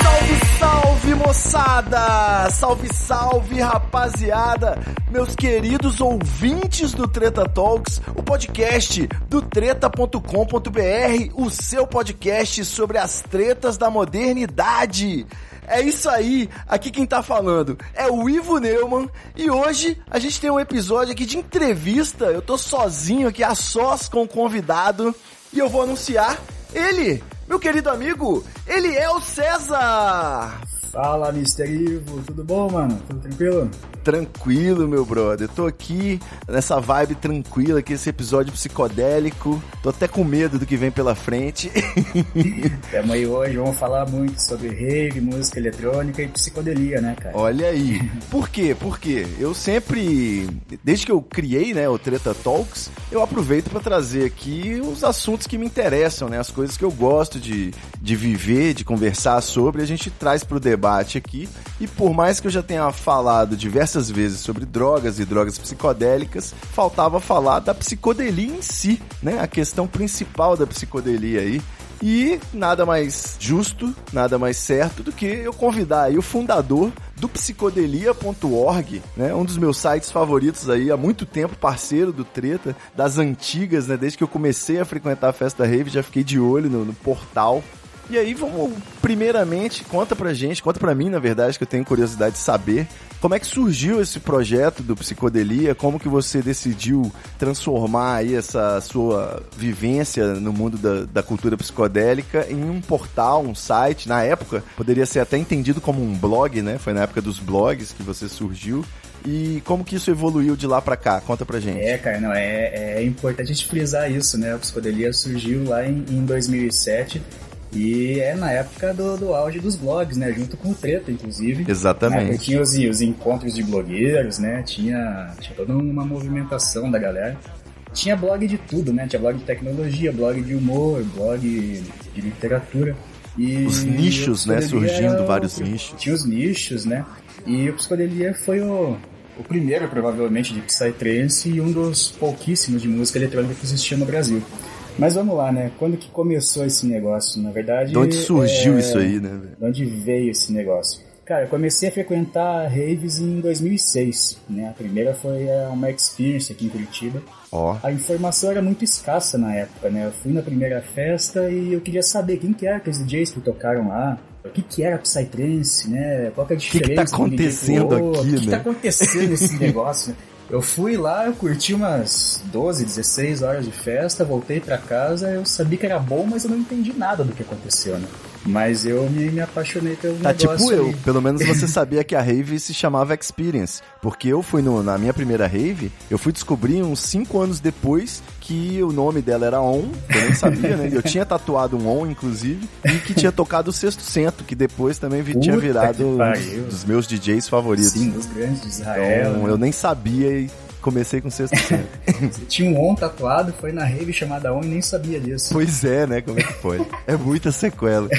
Salve, salve moçada! Salve, salve rapaziada! Meus queridos ouvintes do Treta Talks, o podcast do treta.com.br, o seu podcast sobre as tretas da modernidade. É isso aí, aqui quem tá falando é o Ivo Neumann e hoje a gente tem um episódio aqui de entrevista. Eu tô sozinho aqui a sós com o convidado e eu vou anunciar ele, meu querido amigo, ele é o César! Fala, Mr. Ivo, tudo bom, mano? Tudo tranquilo? Tranquilo, meu brother. Tô aqui nessa vibe tranquila, aqui esse episódio psicodélico. Tô até com medo do que vem pela frente. Tamo aí hoje, vamos falar muito sobre rave, música eletrônica e psicodelia, né, cara? Olha aí. Por quê? Por quê? Eu sempre, desde que eu criei, né, o Treta Talks, eu aproveito para trazer aqui os assuntos que me interessam, né, as coisas que eu gosto de, de viver, de conversar sobre, a gente traz pro debate aqui. E por mais que eu já tenha falado diversas vezes sobre drogas e drogas psicodélicas, faltava falar da psicodelia em si, né, a questão principal da psicodelia aí. E nada mais justo, nada mais certo do que eu convidar aí o fundador do psicodelia.org, né? Um dos meus sites favoritos aí há muito tempo, parceiro do Treta, das antigas, né? Desde que eu comecei a frequentar a festa rave, já fiquei de olho no, no portal. E aí, vamos, primeiramente, conta pra gente, conta pra mim, na verdade, que eu tenho curiosidade de saber, como é que surgiu esse projeto do Psicodelia, como que você decidiu transformar aí essa sua vivência no mundo da, da cultura psicodélica em um portal, um site, na época, poderia ser até entendido como um blog, né? Foi na época dos blogs que você surgiu. E como que isso evoluiu de lá pra cá? Conta pra gente. É, cara, não, é, é importante a gente frisar isso, né? O Psicodelia surgiu lá em, em 2007 e é na época do, do auge dos blogs, né? Junto com o Treta, inclusive. Exatamente. Né? Tinha os, os encontros de blogueiros, né? Tinha, tinha toda uma movimentação da galera. Tinha blog de tudo, né? Tinha blog de tecnologia, blog de humor, blog de literatura. E os nichos, né? Surgindo era, vários nichos. Tinha os nichos, né? E o Psicodelia foi o, o primeiro, provavelmente, de Psytrance e um dos pouquíssimos de música eletrônica que existia no Brasil. Mas vamos lá, né? Quando que começou esse negócio? Na verdade. De onde surgiu é... isso aí, né? De onde veio esse negócio? Cara, eu comecei a frequentar raves em 2006, né? A primeira foi uma experience aqui em Curitiba. Ó. A informação era muito escassa na época, né? Eu fui na primeira festa e eu queria saber quem que eram aqueles DJs que tocaram lá. O que que era Psytrance, né? Qual que é a diferença? O que, que tá acontecendo aqui, O que, né? que tá acontecendo nesse negócio? né? Eu fui lá, eu curti umas 12, 16 horas de festa, voltei pra casa, eu sabia que era bom, mas eu não entendi nada do que aconteceu, né? Mas eu me, me apaixonei pelo Tá negócio tipo eu, pelo menos você sabia que a rave se chamava Experience, porque eu fui no- na minha primeira rave, eu fui descobrir uns 5 anos depois que o nome dela era On, eu nem sabia, né? Eu tinha tatuado um On, inclusive, e que tinha tocado o Sexto Cento, que depois também vi- tinha virado um dos meus DJs favoritos. Sim, os grandes de Israel. Então, né? eu nem sabia e comecei com Sexto Cento. Tinha um On tatuado, foi na rave chamada On e nem sabia disso. pois é, né? Como é que pode? É muita sequela.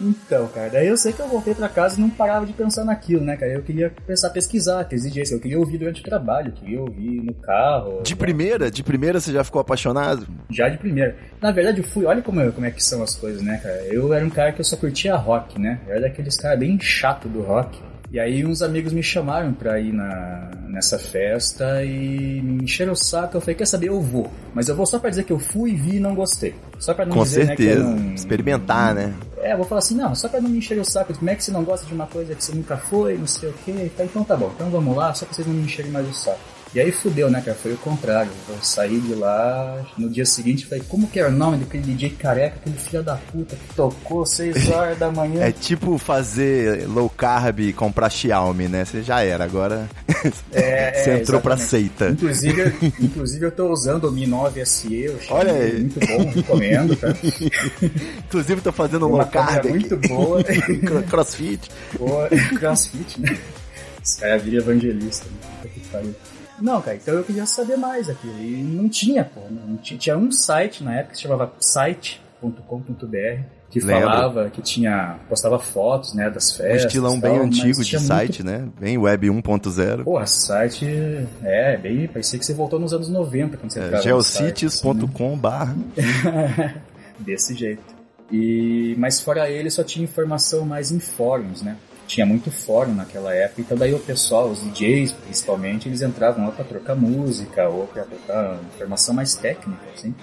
Então, cara, daí eu sei que eu voltei pra casa e não parava de pensar naquilo, né, cara? Eu queria começar a pesquisar aqueles DJs, eu queria ouvir durante o trabalho, eu queria ouvir no carro. De primeira, de primeira você já ficou apaixonado? Já de primeira. Na verdade, eu fui, olha como, eu- como é que são as coisas, né, cara? Eu era um cara que eu só curtia rock, né? Eu era daqueles caras bem chato do rock. E aí uns amigos me chamaram pra ir na, nessa festa e me encheram o saco. Eu falei, quer saber, eu vou. Mas eu vou só pra dizer que eu fui, vi e não gostei. Só pra não Com dizer, né, certeza. não... Experimentar, né? É, eu vou falar assim, não, só pra não me encher o saco, como é que você não gosta de uma coisa que você nunca foi, não sei o quê. Então tá bom, então vamos lá, só pra vocês não me encherem mais o saco. E aí fudeu, né, cara? Foi o contrário. Eu saí de lá no dia seguinte falei, como que era o nome daquele DJ careca, aquele filho da puta que tocou 6 horas da manhã? É tipo fazer low carb e comprar Xiaomi, né? Você já era, agora. É, Você é, entrou pra exatamente. seita. Inclusive, inclusive eu tô usando o Mi 9 SE, eu achei Olha aí. muito bom, recomendo, tá? Inclusive, tô fazendo low carb aqui. muito boa. Cro- Crossfit. Boa, crossfit, né? Esse cara vira evangelista, né? Que pariu. Não, cara, então eu queria saber mais aqui. E não tinha, pô. Não tinha, tinha um site na época que se chamava site.com.br que Lembro. falava que tinha. postava fotos, né, das Um festas. estilão e bem tal, antigo de site, né? Bem web 1.0. Porra, site. É, bem. Parecia que você voltou nos anos 90 quando você É, site, assim, né? geocities.com barra. Desse jeito. E, mas fora ele só tinha informação mais em fóruns, né? Tinha muito fórum naquela época, então daí o pessoal, os DJs principalmente, eles entravam lá pra trocar música ou pra trocar informação mais técnica, assim.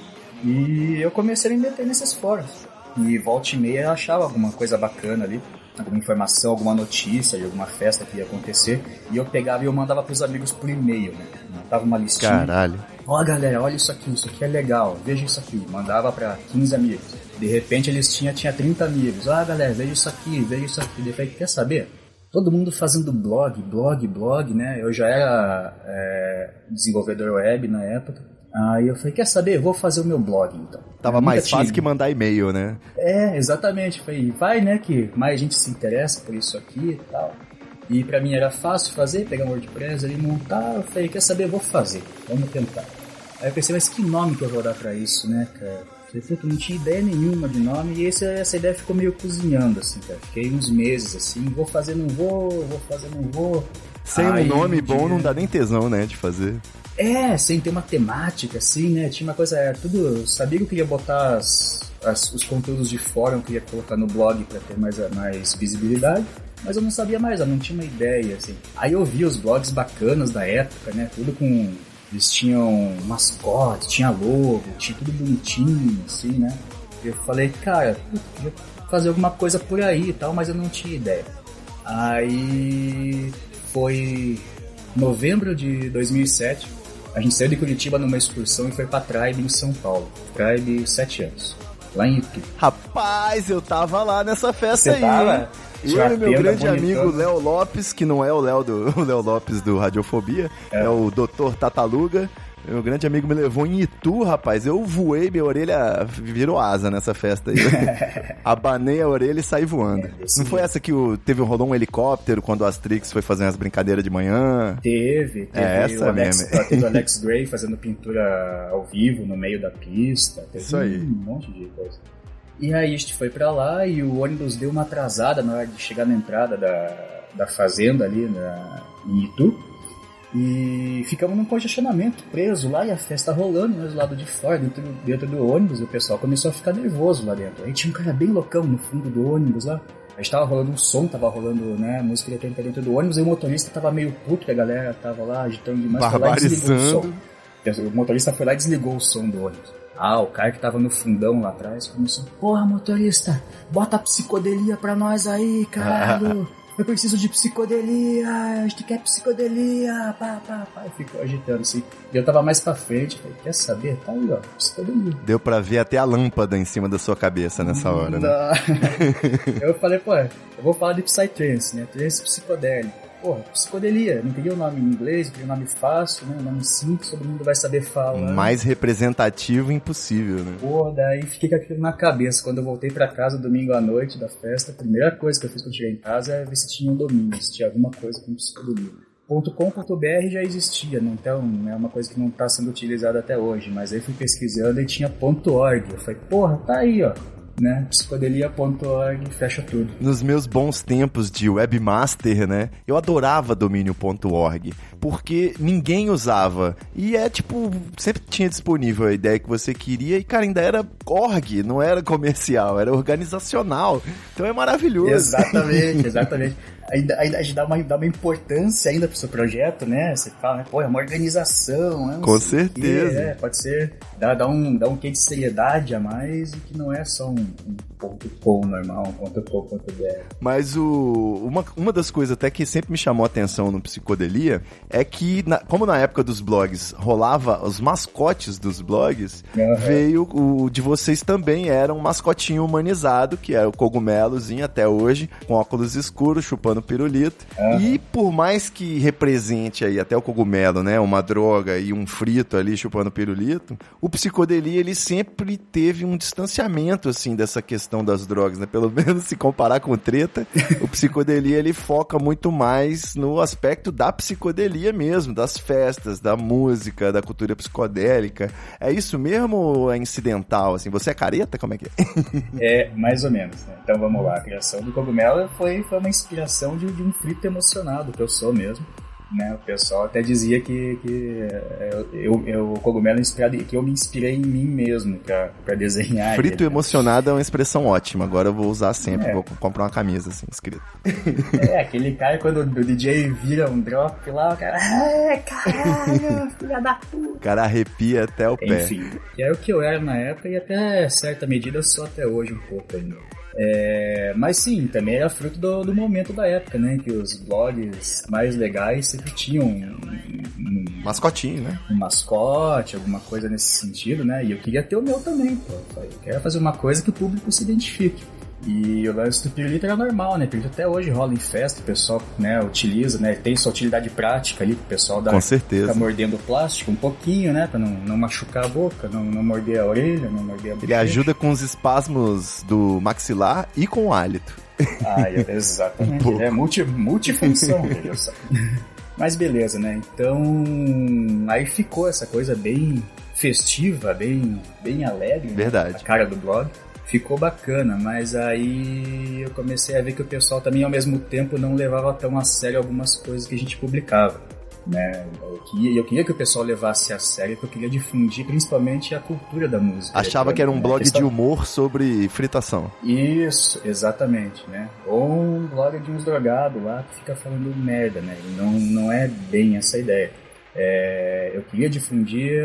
E eu comecei a me meter nesses fóruns. E volta e meia eu achava alguma coisa bacana ali, alguma informação, alguma notícia de alguma festa que ia acontecer, e eu pegava e eu mandava pros amigos por e-mail, né? Mandava uma listinha. Caralho. Ó galera, olha isso aqui, isso aqui é legal, veja isso aqui. Mandava pra 15 amigos. De repente eles tinham, tinha 30 amigos. Ah galera, veja isso aqui, veja isso aqui. De repente, quer saber? Todo mundo fazendo blog, blog, blog, né? Eu já era é, desenvolvedor web na época. Aí eu falei, quer saber? Vou fazer o meu blog então. Tava mais fácil que mandar e-mail, né? é, exatamente. Falei, vai, né, que mais gente se interessa por isso aqui e tal. E pra mim era fácil fazer, pegar um WordPress ali, montar. Eu falei, quer saber, vou fazer. Vamos tentar. Aí eu pensei, mas que nome que eu vou dar pra isso, né, cara? Puta, não tinha ideia nenhuma de nome e esse, essa ideia ficou meio cozinhando, assim, cara. Fiquei uns meses assim, vou fazer, não vou, vou fazer, não vou. Sem Aí, um nome bom não dá nem tesão, né, de fazer. é, sem ter uma temática, assim, né? Tinha uma coisa, é, tudo. eu Sabia que eu queria botar as- as- os conteúdos de fora, eu queria colocar no blog pra ter mais, mais visibilidade, mas eu não sabia mais, eu não tinha uma ideia, assim. Aí eu vi os blogs bacanas da época, né? Tudo com. Eles tinham mascote, tinha logo, tinha tudo bonitinho, assim, né? Eu falei, cara, eu queria fazer alguma coisa por aí e tal, mas eu não tinha ideia. Aí foi novembro de 2007. A gente saiu de Curitiba numa excursão e foi pra Tribe em São Paulo. Tribe, 7 anos. Lá em Itu. Rapaz, eu tava lá nessa festa Você aí. tava? Tinha e meu grande amigo Léo Lopes, que não é o Léo do Léo Lopes do Radiofobia, é, o Dr. Tataluga. Meu grande amigo me levou em Itu, rapaz. Eu voei, minha orelha virou asa nessa festa aí. Abanei a orelha e saí voando. É, não foi essa que o, teve rolou um helicóptero quando o Astrix foi fazer umas brincadeiras de manhã? Teve, teve, É, essa o Alex, mesmo. teve o Alex Gray fazendo pintura ao vivo no meio da pista. Teve Isso aí. Um monte de coisa. E aí a gente foi pra lá e o ônibus deu uma atrasada na hora de chegar na entrada da, da fazenda ali na, em Itu. E ficamos num congestionamento, preso lá e a festa rolando, nós do lado de fora, dentro, dentro do ônibus, e o pessoal começou a ficar nervoso lá dentro. Aí tinha um cara bem loucão no fundo do ônibus lá. A gente tava rolando um som, tava rolando, né, música eletrônica dentro do ônibus, e o motorista tava meio puto, que a galera tava lá agitando demais, foi lá e desligou o som. O motorista foi lá e desligou o som do ônibus. Ah, o cara que tava no fundão lá atrás começou, porra, motorista, bota psicodelia pra nós aí, caralho. Eu preciso de psicodelia, a gente quer psicodelia, pá, pá, pá. E ficou agitando assim. E eu tava mais pra frente, falei, quer saber? Tá aí, ó, psicodelia. Deu pra ver até a lâmpada em cima da sua cabeça nessa hora, né? Eu falei, pô, eu vou falar de Psytrance, né? Trance psicodélico. Porra, psicodelia. Não queria o nome em inglês, queria um nome fácil, né? Um nome simples, todo mundo vai saber falar. Mais representativo impossível, né? Porra, daí fiquei com aquilo na cabeça. Quando eu voltei pra casa domingo à noite da festa, a primeira coisa que eu fiz quando cheguei em casa é ver se tinha um domínio, se tinha alguma coisa com psicodelia. .com.br já existia, não então é uma coisa que não está sendo utilizada até hoje, mas aí fui pesquisando e tinha .org. Eu falei, porra, tá aí, ó, né? Psicodelia.org, fecha tudo. Nos meus bons tempos de webmaster, né? Eu adorava domínio.org, porque ninguém usava. E é tipo, sempre tinha disponível a ideia que você queria e, cara, ainda era org, não era comercial, era organizacional. Então é maravilhoso. Exatamente, exatamente. Ainda, ainda dá uma, dá uma importância ainda pro seu projeto, né? Você fala, né? pô, é uma organização, né? Não Com certeza. É, pode ser, dá, dá, um, dá um quê de seriedade a mais e que não é só um, um .com normal, um ponto .com, ponto .br. Mas o, uma, uma das coisas até que sempre me chamou a atenção no Psicodelia é que, na- como na época dos blogs rolava os mascotes dos blogs, Aham. veio o de vocês também era um mascotinho humanizado, que era o cogumelozinho até hoje, com óculos escuros, chupando pirulito. Aham. E por mais que represente aí até o cogumelo, né, uma droga e um frito ali chupando pirulito, o psicodelia ele sempre teve um distanciamento assim dessa questão das drogas, né? Pelo menos se comparar com treta, o psicodelia ele foca muito mais no aspecto da psicodelia mesmo, das festas, da música, da cultura psicodélica. É isso mesmo ou é incidental assim? Você é careta, como é que é? É, mais ou menos. Né? Então vamos lá, a criação do cogumelo foi, foi uma inspiração de, de um frito emocionado, que eu sou mesmo. Né? O pessoal até dizia que, que é, eu, eu, o cogumelo é inspirado, que eu me inspirei em mim mesmo pra desenhar. Frito ele. emocionado é uma expressão ótima. Agora eu vou usar sempre. É. Vou comprar uma camisa assim, escrito. É, aquele cara quando o DJ vira um drop lá, o cara. Ah, caralho, filha da puta. O cara arrepia até o pé. Enfim, que era o que eu era na época e até certa medida eu sou até hoje um pouco ainda. É, mas sim, também era fruto do, do momento da época, né? Que os blogs mais legais sempre tinham um, um- Mascotinho, né? um mascote, alguma coisa nesse sentido, né? E eu queria ter o meu também, pô. Eu quero fazer uma coisa que o público se identifique. E o lance do pirulito era normal, né? Pirulito até hoje rola em festa, o pessoal né, utiliza, né? Tem sua utilidade prática ali, o pessoal dá, Com certeza. fica mordendo o plástico um pouquinho, né? Pra não, não machucar a boca, não, não morder a orelha, não morder a Ele bochecha. ajuda com os espasmos do maxilar e com o hálito. Ah, é- exatamente. Ele é multi, multifunção, veja só. Mas beleza, né? Então, aí ficou essa coisa bem festiva, bem, bem alegre. né? Verdade. A cara do blog. Ficou bacana, mas aí eu comecei a ver que o pessoal também, ao mesmo tempo, não levava tão a sério algumas coisas que a gente publicava. Né? Eu, queria, eu queria que o pessoal levasse a sério, porque eu queria difundir principalmente a cultura da música. Achava que era um blog de humor sobre fritação. isso, exatamente, né? Ou um blog de uns drogados lá que fica falando merda, né? Não, não é bem essa ideia. É, eu queria difundir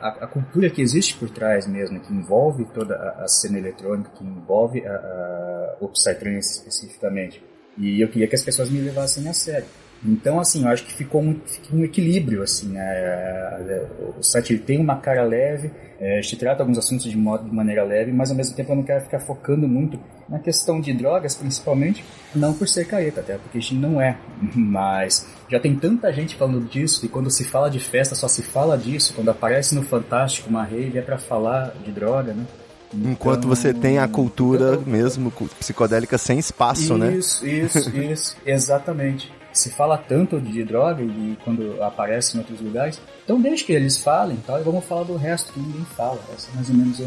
a, a- cultura que existe por trás mesmo, que envolve toda a, a cena eletrônica, que envolve a, a, o Psytrance especificamente. E eu queria que as pessoas me levassem a sério. Então, assim, eu acho que ficou um, um equilíbrio, assim, né? É, O site tem uma cara leve, é, a gente trata alguns assuntos de, modo, de maneira leve, mas ao mesmo tempo eu não quero ficar focando muito na questão de drogas, principalmente, não por ser careta, até porque a gente não é, mas já tem tanta gente falando disso, e quando se fala de festa só se fala disso, quando aparece no Fantástico uma rave é pra falar de droga, né? Enquanto Então, você tem a cultura mesmo psicodélica sem espaço, né? isso, isso, isso, exatamente. Se fala tanto de droga e quando aparece em outros lugares, então deixa que eles falem tal, e vamos falar do resto que ninguém fala. Esse é mais ou menos o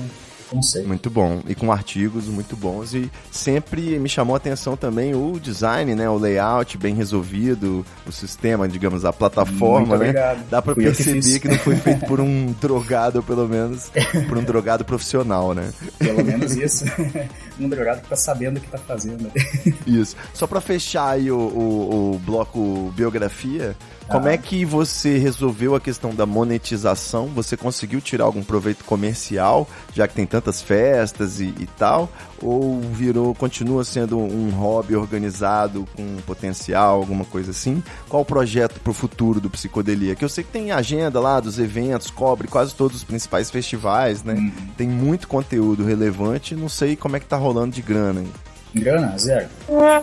conceito. Muito bom. E com artigos muito bons. E sempre me chamou a atenção também o design, né? O layout bem resolvido, o sistema, digamos, a plataforma, Muito né? Dá pra Fui eu que perceber fiz. que, não foi feito por um drogado, pelo menos por um drogado profissional, né? Pelo menos isso. um drogado que tá sabendo o que tá fazendo. Isso. Só pra fechar aí o, o, o bloco biografia, como Ah. é que você resolveu a questão da monetização? Você conseguiu tirar algum proveito comercial, já que tem tantas festas e, e tal? Ou virou, continua sendo um hobby organizado com potencial, alguma coisa assim? Qual o projeto pro futuro do Psicodelia? Que eu sei que tem agenda lá dos eventos, cobre quase todos os principais festivais, né? Uhum. Tem muito conteúdo relevante, não sei como é que tá rolando de grana. hein? Grana, zero.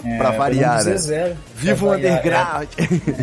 É, Pra variar, vamos dizer né? Zero. Viva o variar, underground!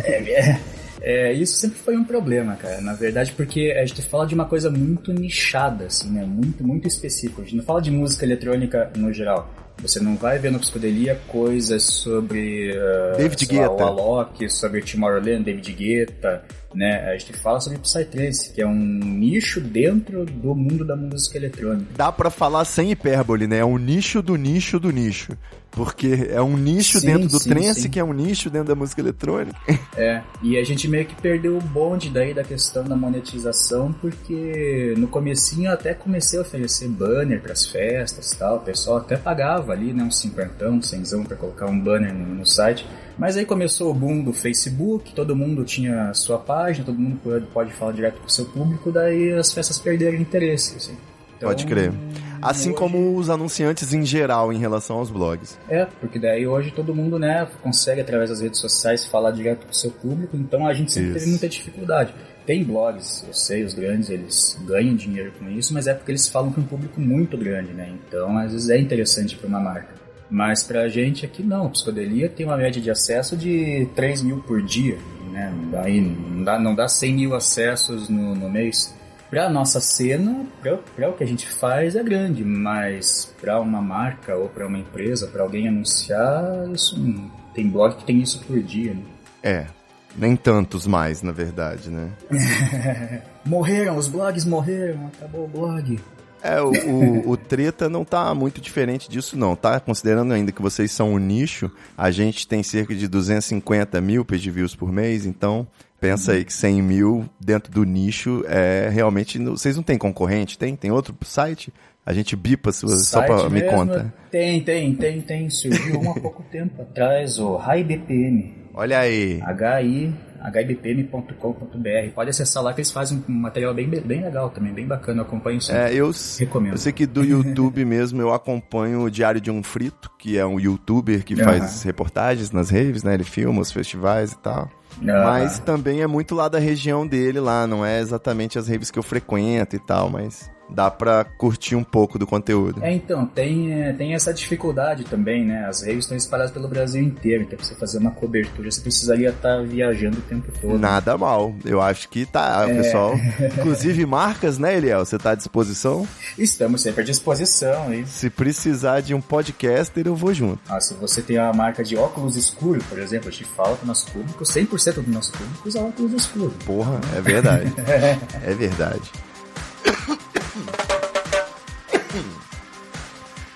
É, é, é, isso sempre foi um problema, cara. Na verdade, porque a gente fala de uma coisa muito nichada, assim, né? Muito, muito específica. A gente não fala de música eletrônica no geral. Você não vai ver no Psicodelia coisas sobre uh, David sei lá, Guetta. o Alok, sobre Tomorrowland, David Guetta, né? A gente fala sobre Psytrance, que é um nicho dentro do mundo da música eletrônica. Dá pra falar sem hipérbole, né? É um nicho do nicho do nicho. Porque é um nicho Sim, dentro do sim, trance, sim. que é um nicho dentro da música eletrônica. É, e a gente meio que perdeu o bonde daí da questão da monetização, porque no comecinho eu até comecei a oferecer banner pras festas e tal, o pessoal até pagava ali, né, uns cinquentão, cenzão pra colocar um banner no, no site. Mas aí começou o boom do Facebook, todo mundo tinha sua página, todo mundo pode, pode falar direto com o seu público, daí as festas perderam interesse, assim. Então, Pode crer. Assim hoje- como os anunciantes em geral em relação aos blogs. É, porque daí hoje todo mundo, né, consegue através das redes sociais falar direto com o seu público, então a gente sempre Isso. teve muita dificuldade. Tem blogs, eu sei, os grandes, eles ganham dinheiro com isso, mas é porque eles falam com um público muito grande, né? Então, às vezes é interessante para uma marca. Mas pra gente aqui não, psicodelia tem uma média de acesso de 3 mil por dia, né? Daí não dá, não dá 100 mil acessos no, no mês. Pra nossa cena, pra, pra o que a gente faz é grande, mas pra uma marca ou pra uma empresa, pra alguém anunciar, isso não- tem blog que tem isso por dia, né? É, nem tantos mais, na verdade, né? Morreram, os blogs morreram, acabou o blog. É, o, o, o treta não tá muito diferente disso, não, tá? Considerando ainda que vocês são um nicho, a gente tem cerca de 250 mil page views por mês, então pensa aí que 100 mil dentro do nicho é realmente. Vocês não têm concorrente? Tem? Tem outro site? A gente bipa só Site me conta. Tem, tem, tem, tem. Surgiu um há pouco tempo atrás, o High BPM. Olha aí. HI, hibpm.com.br. Pode acessar lá que eles fazem um material bem, bem legal também, bem bacana. Eu acompanho isso. É, eu, Recomendo. eu sei que do YouTube mesmo eu acompanho o Diário de um Frito, que é um youtuber que faz reportagens nas raves, né? Ele filma os festivais e tal. Mas também é muito lá da região dele lá, não é exatamente as raves que eu frequento e tal, mas dá pra curtir um pouco do conteúdo. É, então, tem, é, tem essa dificuldade também, né? As raves estão espalhadas pelo Brasil inteiro, então pra você fazer uma cobertura, você precisaria estar viajando o tempo todo. Nada mal, eu acho que tá, É. pessoal. Inclusive marcas, né, Eliel? Você tá à disposição? Estamos sempre à disposição. E, Se precisar de um podcaster, eu vou junto. ah, se você tem a marca de óculos escuro, por exemplo, a gente fala para o nosso público, 100% do nosso público usa óculos escuros. Porra, é verdade. é verdade.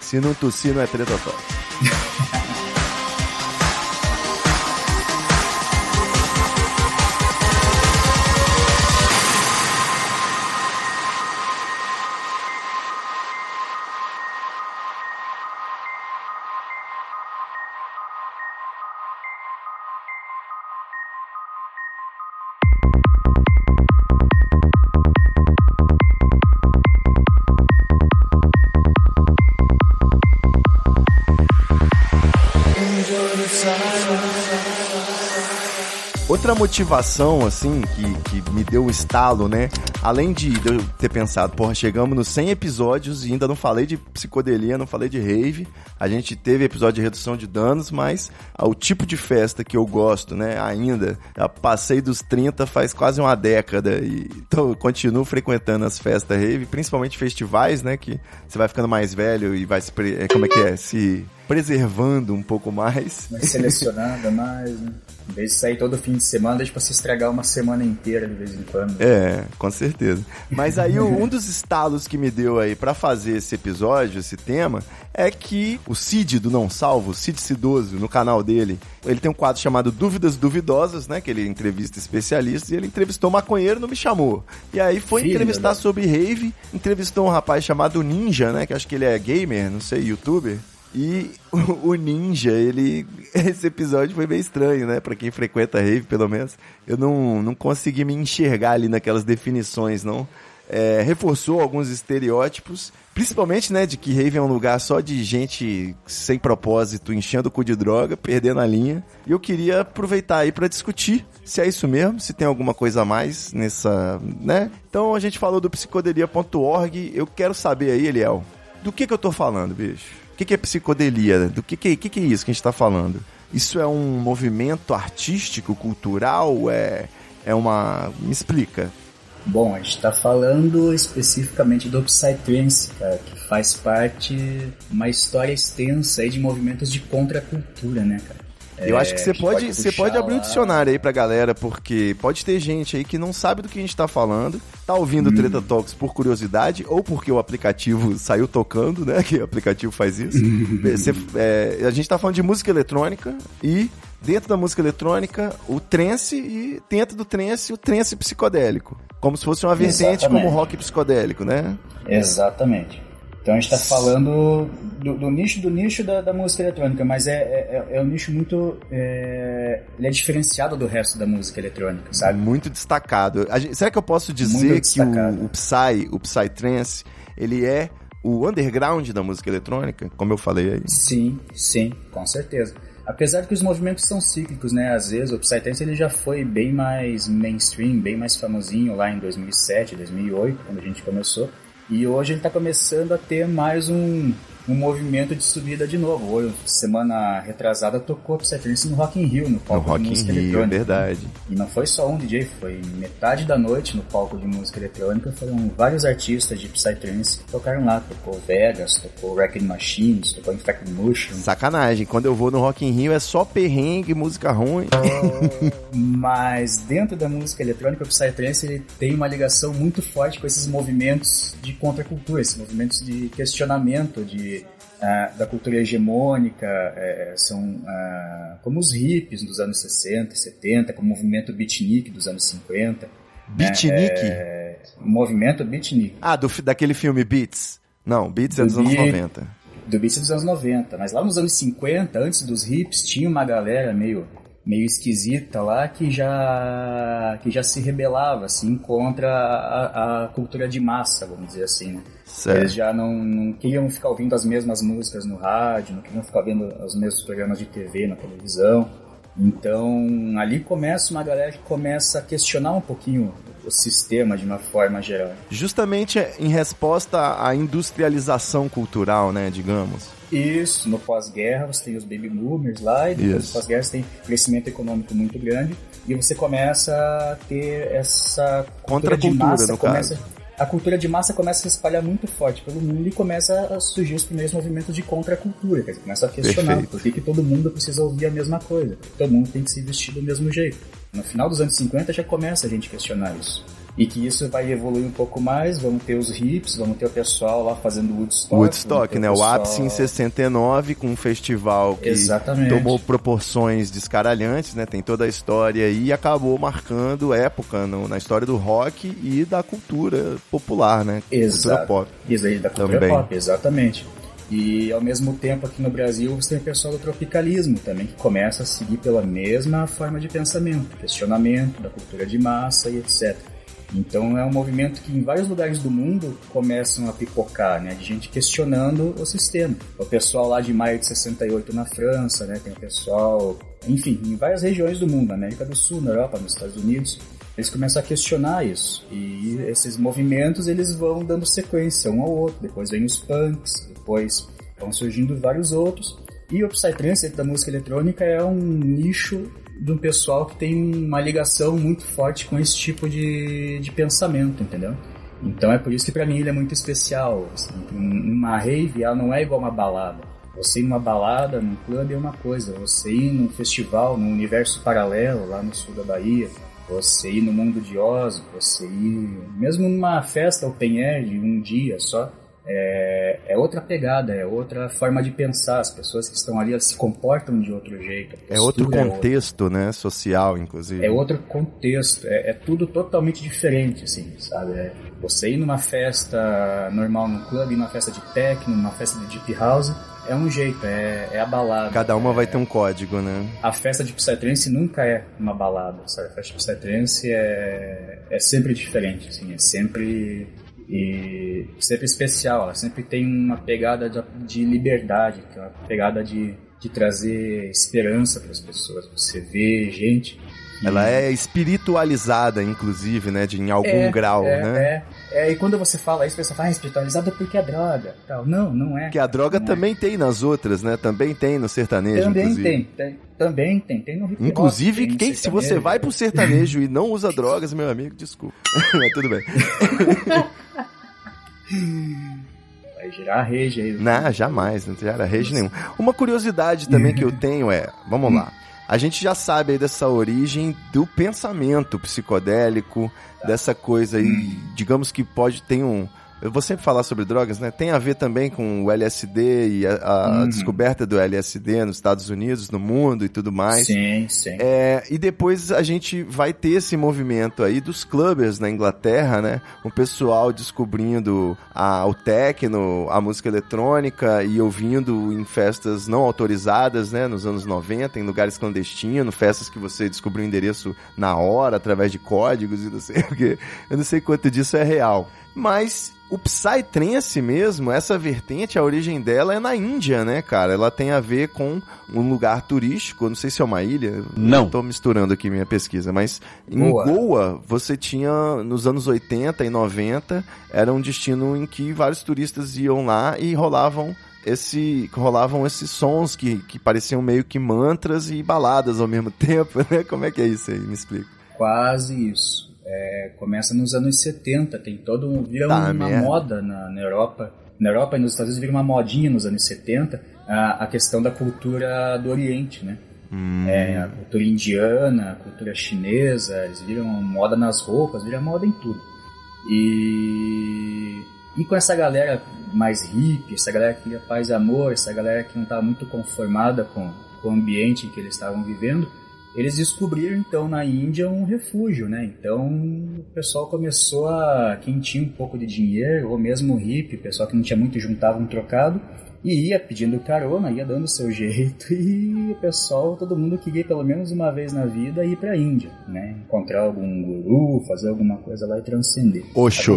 Se não tossir, não é treta top. Outra motivação, assim, que, que me deu um estalo, né? Além de eu ter pensado, porra, chegamos nos 100 episódios e ainda não falei de psicodelia, não falei de rave. A gente teve episódio de redução de danos, mas ah, o tipo de festa que eu gosto, né? Ainda, passei dos 30 faz quase uma década e então, eu continuo frequentando as festas rave, principalmente festivais, né? Que você vai ficando mais velho e vai se. é, Como é que é? Se preservando um pouco mais. selecionada mais, né? Em vez de sair todo fim de semana, deixa pra se estragar uma semana inteira de vez em quando. É, com certeza. Mas aí um dos estalos que me deu aí pra fazer esse episódio, esse tema, é que o Cid do Não Salvo, o Cid Cidoso, no canal dele, ele tem um quadro chamado Dúvidas Duvidosas, né? Que ele entrevista especialistas e ele entrevistou maconheiro não me chamou. E aí foi Filho entrevistar da- sobre rave, entrevistou um rapaz chamado Ninja, né? Que acho que ele é gamer, não sei, youtuber. E o, o Ninja, ele. Esse episódio foi bem estranho, né? Pra quem frequenta rave, pelo menos. Eu não, não consegui me enxergar ali naquelas definições, não. É, reforçou alguns estereótipos, principalmente, né, de que rave é um lugar só de gente sem propósito, enchendo o cu de droga, perdendo a linha. E eu queria aproveitar aí pra discutir se é isso mesmo, se tem alguma coisa a mais nessa, né? Então a gente falou do psicodelia.org. Eu quero saber aí, Eliel, do que que eu tô falando, bicho? O que, que é psicodelia? Do que que, que é isso que a gente tá falando? Isso é um movimento artístico, cultural? É, é uma... Me explica. Bom, a gente tá falando especificamente do Psytrance, cara, que faz parte de uma história extensa aí de movimentos de contracultura, né, cara? Eu É, acho que você a gente pode, você pode abrir um lá- dicionário aí pra galera, porque pode ter gente aí que não sabe do que a gente tá falando, tá ouvindo Hum. Treta Talks por curiosidade, ou porque o aplicativo saiu tocando, né? Que o aplicativo faz isso. Você- é, a gente tá falando de música eletrônica e dentro da música eletrônica o trance e dentro do trance o trance psicodélico. Como se fosse uma vertente como rock psicodélico, né? Exatamente. Então a gente tá falando do, do nicho do nicho da, da música eletrônica, mas é, é, é um nicho muito. é, ele é diferenciado do resto da música eletrônica, sabe? Muito destacado. Gente- será que eu posso dizer que o, o Psy, o Psytrance, ele é o underground da música eletrônica, como eu falei aí? Sim, sim, com certeza. Apesar de que os movimentos são cíclicos, né? Às vezes o Psytrance ele já foi bem mais mainstream, bem mais famosinho lá em 2007, 2008, quando a gente começou. E hoje ele tá começando a ter mais um, um movimento de subida de novo. Hoje, semana retrasada, tocou Psytrance no Rock in Rio, no No palco Rock de música Rio, é eletrônica. verdade. E não foi só um DJ, foi metade da noite no palco de música eletrônica. Foram vários artistas de Psytrance que tocaram lá. Tocou Vegas, tocou Wrecking Machines, tocou Infected Mushroom. Sacanagem, quando eu vou no Rock in Rio é só perrengue, música ruim. Mas dentro da música eletrônica, o Psytrance ele tem uma ligação muito forte com esses movimentos de contracultura, esses movimentos de questionamento de, ah, da cultura hegemônica, eh, são ah, como os hippies dos anos 60, 70, como o movimento beatnik dos anos 50. Beatnik? É, movimento beatnik. Ah, do, daquele filme Beats. Não, Beats é Do dos anos Beat. 90. do beat dos anos 90, mas lá nos anos 50, antes dos hips, tinha uma galera meio meio esquisita lá que já que já se rebelava assim contra a, a cultura de massa, vamos dizer assim. né? Certo. Eles já não, não queriam ficar ouvindo as mesmas músicas no rádio, não queriam ficar vendo os mesmos programas de TV na televisão. Então, ali começa uma galera que começa a questionar um pouquinho o sistema de uma forma geral. Justamente em resposta à industrialização cultural, né, digamos. Isso, no pós-guerra você tem os baby boomers lá, e depois pós-guerra você tem crescimento econômico muito grande, e você começa a ter essa cultura de massa, no começa, a cultura de massa começa a se espalhar muito forte pelo mundo e começa a surgir os primeiros movimentos de contracultura, quer dizer, começa a questionar Perfeito. por que, que todo mundo precisa ouvir a mesma coisa, todo mundo tem que se vestir do mesmo jeito. No final dos anos 50 já começa a gente questionar isso. E que isso vai evoluir um pouco mais, vamos ter os hips, vamos ter o pessoal lá fazendo Woodstock. Woodstock, né? O pessoal- ápice em 69, com um festival que Exatamente. tomou proporções descaralhantes, né? Tem toda a história aí e acabou marcando época no- na história do rock e da cultura popular, né? Cultura Exato. pop. Isso aí, da cultura Também. pop, exatamente. E ao mesmo tempo aqui no Brasil você tem o pessoal do tropicalismo também, que começa a seguir pela mesma forma de pensamento, questionamento da cultura de massa e etc. Então é um movimento que em vários lugares do mundo começam a pipocar, né? De gente questionando o sistema. O pessoal lá de maio de 68 na França, né? Tem o pessoal, enfim, em várias regiões do mundo, na América do Sul, na Europa, nos Estados Unidos. Eles começam a questionar isso. E esses movimentos eles vão dando sequência um ao outro. Depois vem os punks, depois vão surgindo vários outros. E o Psytrance da música eletrônica é um nicho de um pessoal que tem uma ligação muito forte com esse tipo de, de pensamento, entendeu? Então é por isso que pra mim ele é muito especial. Assim, um- uma rave ela não é igual uma balada. Você ir numa balada, num clube é uma coisa. Você ir num festival, num universo paralelo lá no sul da Bahia, você ir no mundo de Oz, você ir mesmo numa festa open air de um dia só, é, é outra pegada, é outra forma de pensar. As pessoas que estão ali elas se comportam de outro jeito. É outro outra. contexto, né? Social, inclusive. É outro contexto, é, é tudo totalmente diferente, assim, sabe? É você ir numa festa normal no clube, numa festa de techno, numa festa de deep house, é um jeito, é, é a balada. Cada uma é, vai ter um código, né? A festa de Psytrance nunca é uma balada, sabe? A festa de Psytrance é, é sempre diferente, assim, é sempre e sempre especial, ela sempre tem uma pegada de, de liberdade, é uma pegada de, de trazer esperança para as pessoas. Você vê gente que- Ela é espiritualizada, inclusive, né? De, em algum é, grau, é, né? É, é, e quando você fala isso, a pessoa fala, ah, espiritualizada porque é droga. Tal. Não, não é. Porque a droga Não é. também tem nas outras, né? Também tem no sertanejo, Também tem, tem, também tem, tem no hip Inclusive, tem quem, se você vai pro sertanejo e não usa drogas, meu amigo, desculpa. Mas tudo bem. Vai gerar rage aí. Não, jamais, não era rede nenhum. Uma curiosidade também que eu tenho é, vamos lá. A gente já sabe aí dessa origem do pensamento psicodélico, dessa coisa aí, digamos que pode ter um. Eu vou sempre falar sobre drogas, né? Tem a ver também com o LSD e a, a Uhum. descoberta do LSD nos Estados Unidos, no mundo e tudo mais. Sim, sim. É, e depois a gente vai ter esse movimento aí dos clubbers na Inglaterra, né? O pessoal descobrindo a, o techno, a música eletrônica e ouvindo em festas não autorizadas, né? Nos anos 90, em lugares clandestinos, festas que você descobriu o endereço na hora, através de códigos e não sei o que. Eu não sei quanto disso é real. Mas o Psytrance mesmo, essa vertente, a origem dela é na Índia, né, cara? Ela tem a ver com um lugar turístico, não sei se é uma ilha. Não. Tô misturando aqui minha pesquisa, mas em Boa. Goa, você tinha, nos anos 80 e 90, era um destino em que vários turistas iam lá e rolavam esse rolavam esses sons que, que pareciam meio que mantras e baladas ao mesmo tempo, né? Como é que é isso aí? Me explica. Quase isso. É, começa nos anos 70, tem todo um, vira Tá, uma merda. moda na, na Europa. Na Europa e nos Estados Unidos vira uma modinha nos anos 70 a, a questão da cultura do Oriente, né? Hum. É, a cultura indiana, a cultura chinesa, eles viram moda nas roupas, viram moda em tudo. E, e com essa galera mais hippie, essa galera que queria paz e amor, essa galera que não estava muito conformada com, com o ambiente em que eles estavam vivendo, eles descobriram então na Índia um refúgio, né? Então o pessoal começou a. Quem tinha um pouco de dinheiro, ou mesmo hippie, o pessoal que não tinha muito, juntava um trocado e ia pedindo carona, ia dando o seu jeito e o pessoal, todo mundo queria pelo menos uma vez na vida ir pra Índia, né? Encontrar algum guru, fazer alguma coisa lá e transcender.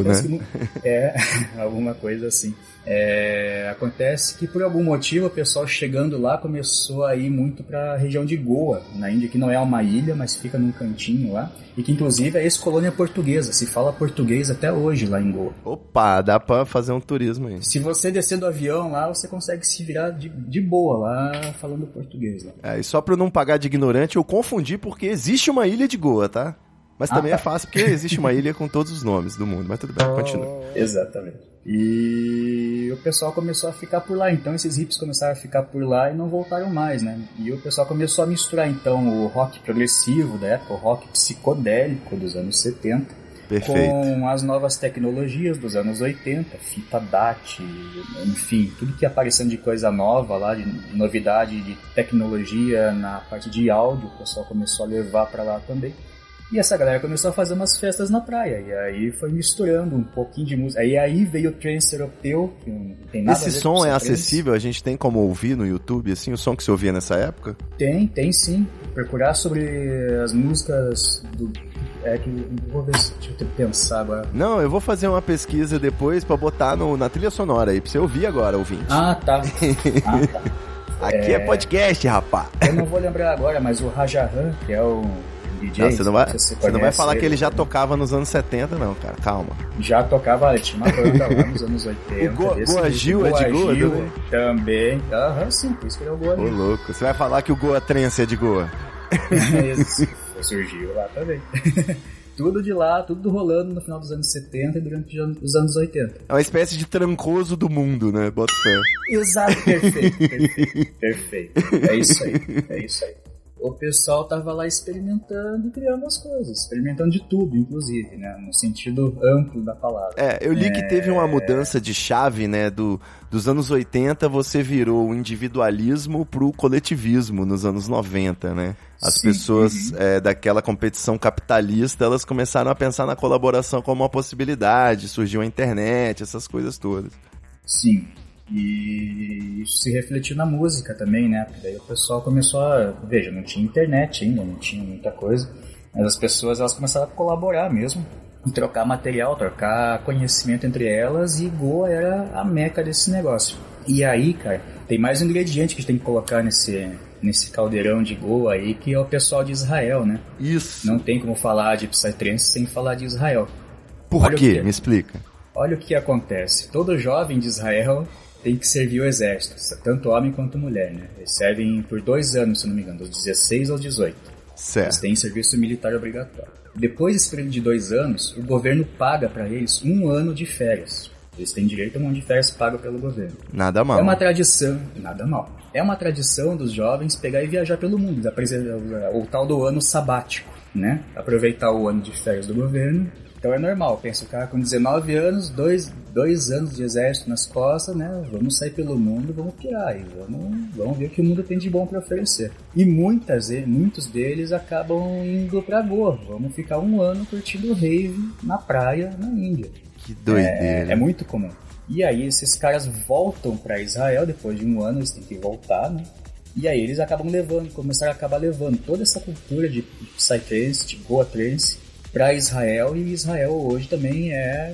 Acontece né? que é, alguma coisa assim. É, acontece que por algum motivo o pessoal chegando lá começou a ir muito para a região de Goa, na Índia, que não é uma ilha, mas fica num cantinho lá, e que inclusive é ex-colônia portuguesa, se fala português até hoje lá em Goa. Opa, dá pra fazer um turismo aí. Se você descer do avião lá, você consegue se virar de, de boa lá falando português. Lá. É, e só pra eu não pagar de ignorante, eu confundi porque existe uma ilha de Goa, tá? Mas Ah, também tá. é fácil porque existe uma ilha com todos os nomes do mundo. Mas tudo bem, continua. Exatamente. E o pessoal começou a ficar por lá, então esses hippies começaram a ficar por lá e não voltaram mais, né? E o pessoal começou a misturar então o rock progressivo da época, o rock psicodélico dos anos 70, Perfeito. com as novas tecnologias dos anos 80, fita DAT, enfim, tudo que aparecendo de coisa nova lá, de de novidade de tecnologia na parte de áudio, o pessoal começou a levar para lá também. E essa galera começou a fazer umas festas na praia, e aí foi misturando um pouquinho de música. Aí aí veio o trance europeu, que não tem nada Esse som é acessível? A gente tem como ouvir no YouTube, assim, o som que se ouvia nessa época? Tem, tem sim. Procurar sobre as músicas do. É que. Vou ver se. Deixa eu pensar agora. Não, eu vou fazer uma pesquisa depois pra botar no- na trilha sonora aí, pra você ouvir agora, ouvinte. Ah, tá. Ah, tá. Aqui é, podcast, rapá. Eu não vou lembrar agora, mas o Rajahan, que é o DJ. Não, você não vai, se você não vai falar que ele já tocava nos anos 70, não, cara. Calma. Já tocava, ele tinha uma banda lá nos anos 80. O Goa- desse Goa. Gil é de Goa, Gil né? Também. Aham, sim, por isso que ele é o Goa Ô, Gil. louco. Você vai falar que o Goa Trance é de Goa. Isso, surgiu lá também. tudo de lá, tudo rolando no final dos anos 70 e durante os anos 80. É uma espécie de trancoso do mundo, né? Bota fé. Exato, perfeito, perfeito, perfeito. É isso aí, é isso aí. O pessoal tava lá experimentando e criando as coisas, experimentando de tudo, inclusive, né? No sentido amplo da palavra. É, eu li que teve uma mudança de chave, né? Do, dos anos 80 você virou o individualismo pro coletivismo nos anos 90, né? As Sim, pessoas é, daquela competição capitalista, elas começaram a pensar na colaboração como uma possibilidade, surgiu a internet, essas coisas todas. Sim. E isso se refletiu na música também, né? Porque daí o pessoal começou a. Veja, não tinha internet ainda, não tinha muita coisa. Mas as pessoas elas começaram a colaborar mesmo. E trocar material, trocar conhecimento entre elas. E Goa era a meca desse negócio. E aí, cara, tem mais um ingrediente que a gente tem que colocar nesse, nesse caldeirão de Goa aí, que é o pessoal de Israel, né? Isso. Não tem como falar de Psytrance sem falar de Israel. Por olha quê? quê? Me explica. Olha o que acontece. Todo jovem de Israel tem que servir o exército, tanto homem quanto mulher, né? Eles servem por dois anos, se não me engano, dos 16 aos 18. Eles Certo. têm serviço militar obrigatório. Depois desse período de dois anos, o governo paga para eles um ano de férias. Eles têm direito a um ano de férias pago pelo governo. Nada mal. É uma tradição, nada mal. É uma tradição dos jovens pegar e viajar pelo mundo, o tal do ano sabático, né? Aproveitar o ano de férias do governo. Então é normal, pensa o cara com 19 anos, dois, dois anos de exército nas costas, né? Vamos sair pelo mundo, vamos pirar aí, vamos, vamos ver o que o mundo tem de bom para oferecer. E muitas, muitos deles acabam indo pra Goa, vamos ficar um ano curtindo rave na praia na Índia. Que É, doideira. é muito comum. E aí esses caras voltam para Israel depois de um ano, eles têm que voltar, né? E aí eles acabam levando, começaram a acabar levando toda essa cultura de Psytrance, de Goa Trance para Israel e Israel hoje também é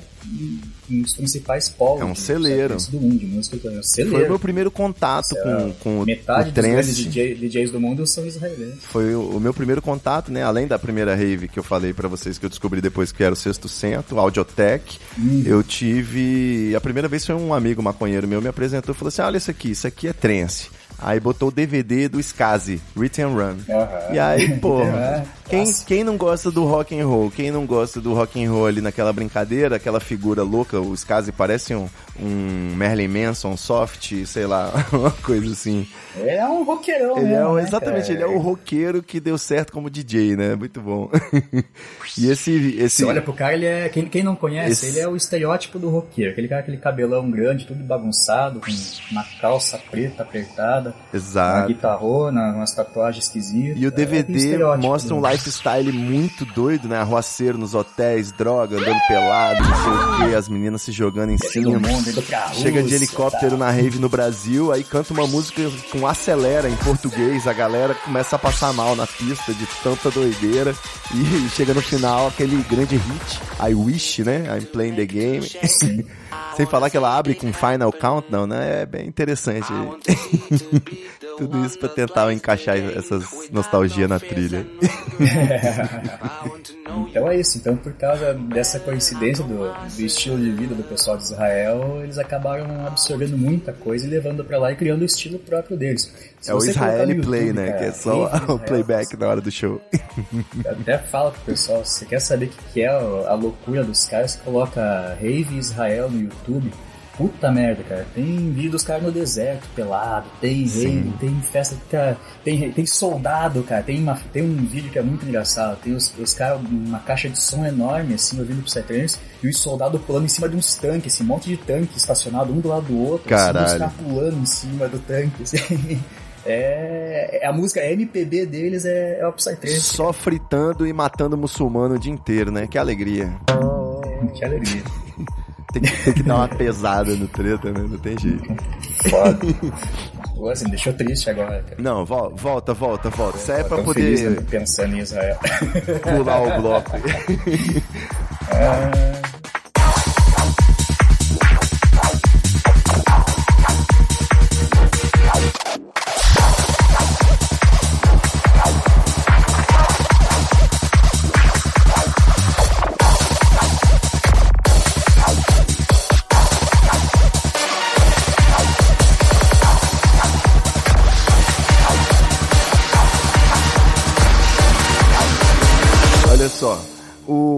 um dos principais polos é um celeiro do mundo de música é um celeiro. Foi o meu primeiro contato é, com, com metade o dos grandes DJ, DJs do mundo são israelenses. Foi o, o, meu primeiro contato, né? Além da primeira rave que eu falei para vocês que eu descobri depois que era o Sexto Cento, Audiotech, hum. eu tive a primeira vez foi um amigo maconheiro meu me apresentou e falou assim: "Olha isso aqui, isso aqui é trance". Aí botou o DVD do Skazi, Written Run. Uhum. E aí, pô, é, quem, quem não gosta do rock and roll, quem não gosta do rock and roll ali naquela brincadeira, aquela figura louca, o Skazi parece um, um Merlin Manson soft, sei lá, uma coisa assim. Ele é um roqueirão, ele mesmo, é um, né, Exatamente, ele é o roqueiro que deu certo como DJ, né? Muito bom. e esse, esse... Você olha pro cara, ele é. Quem, quem não conhece, esse... ele é o estereótipo do roqueiro. Aquele cara, aquele cabelão grande, tudo bagunçado, com uma calça preta apertada. Exato. Uma guitarrona, umas tatuagens esquisitas. E o DVD é mostra um lifestyle muito doido, né? Arruaceiro nos hotéis, droga, andando pelado, não sei o quê, as meninas se jogando em cima. Mundo, Chega de helicóptero tá. na rave no Brasil, aí canta uma música com acelera em português, a galera começa a passar mal na pista de tanta doideira e chega no final aquele grande hit, I Wish, né? I'm playing the game. Sem falar que ela abre com Final Countdown, né? É bem interessante. Tudo isso para tentar encaixar essas nostalgia na trilha. então é isso. Então, por causa dessa coincidência do, do, estilo de vida do pessoal de Israel, eles acabaram absorvendo muita coisa e levando para lá e criando o estilo próprio deles. Se é o Israel YouTube, Play, né? Cara, que é só o playback na hora do show. até fala pro pessoal, se você quer saber o que é a loucura dos caras, coloca Rave Israel no YouTube Puta merda, cara. Tem vídeo dos caras no deserto, pelado, tem rei, tem festa, cara, tem, tem soldado, cara. Tem, uma, tem um vídeo que é muito engraçado. Tem os, os caras, uma caixa de som enorme, assim, ouvindo pro Psytrance, e os soldados pulando em cima de uns tanques, esse assim, monte de tanque estacionado um do lado do outro, Caralho. assim, os caras pulando em cima do tanque, assim. É, é, a música a MPB deles é, é o Psytrance. Só fritando e matando muçulmano o dia inteiro, né? Que alegria. que alegria. Tem, que, tem que dar uma pesada no treta, né? Não tem jeito. Foda. Pô, assim, deixou triste agora, cara. Não, volta, volta, volta. Isso é pra poder. Feliz, né, pensando em Israel. Pular o bloco. é...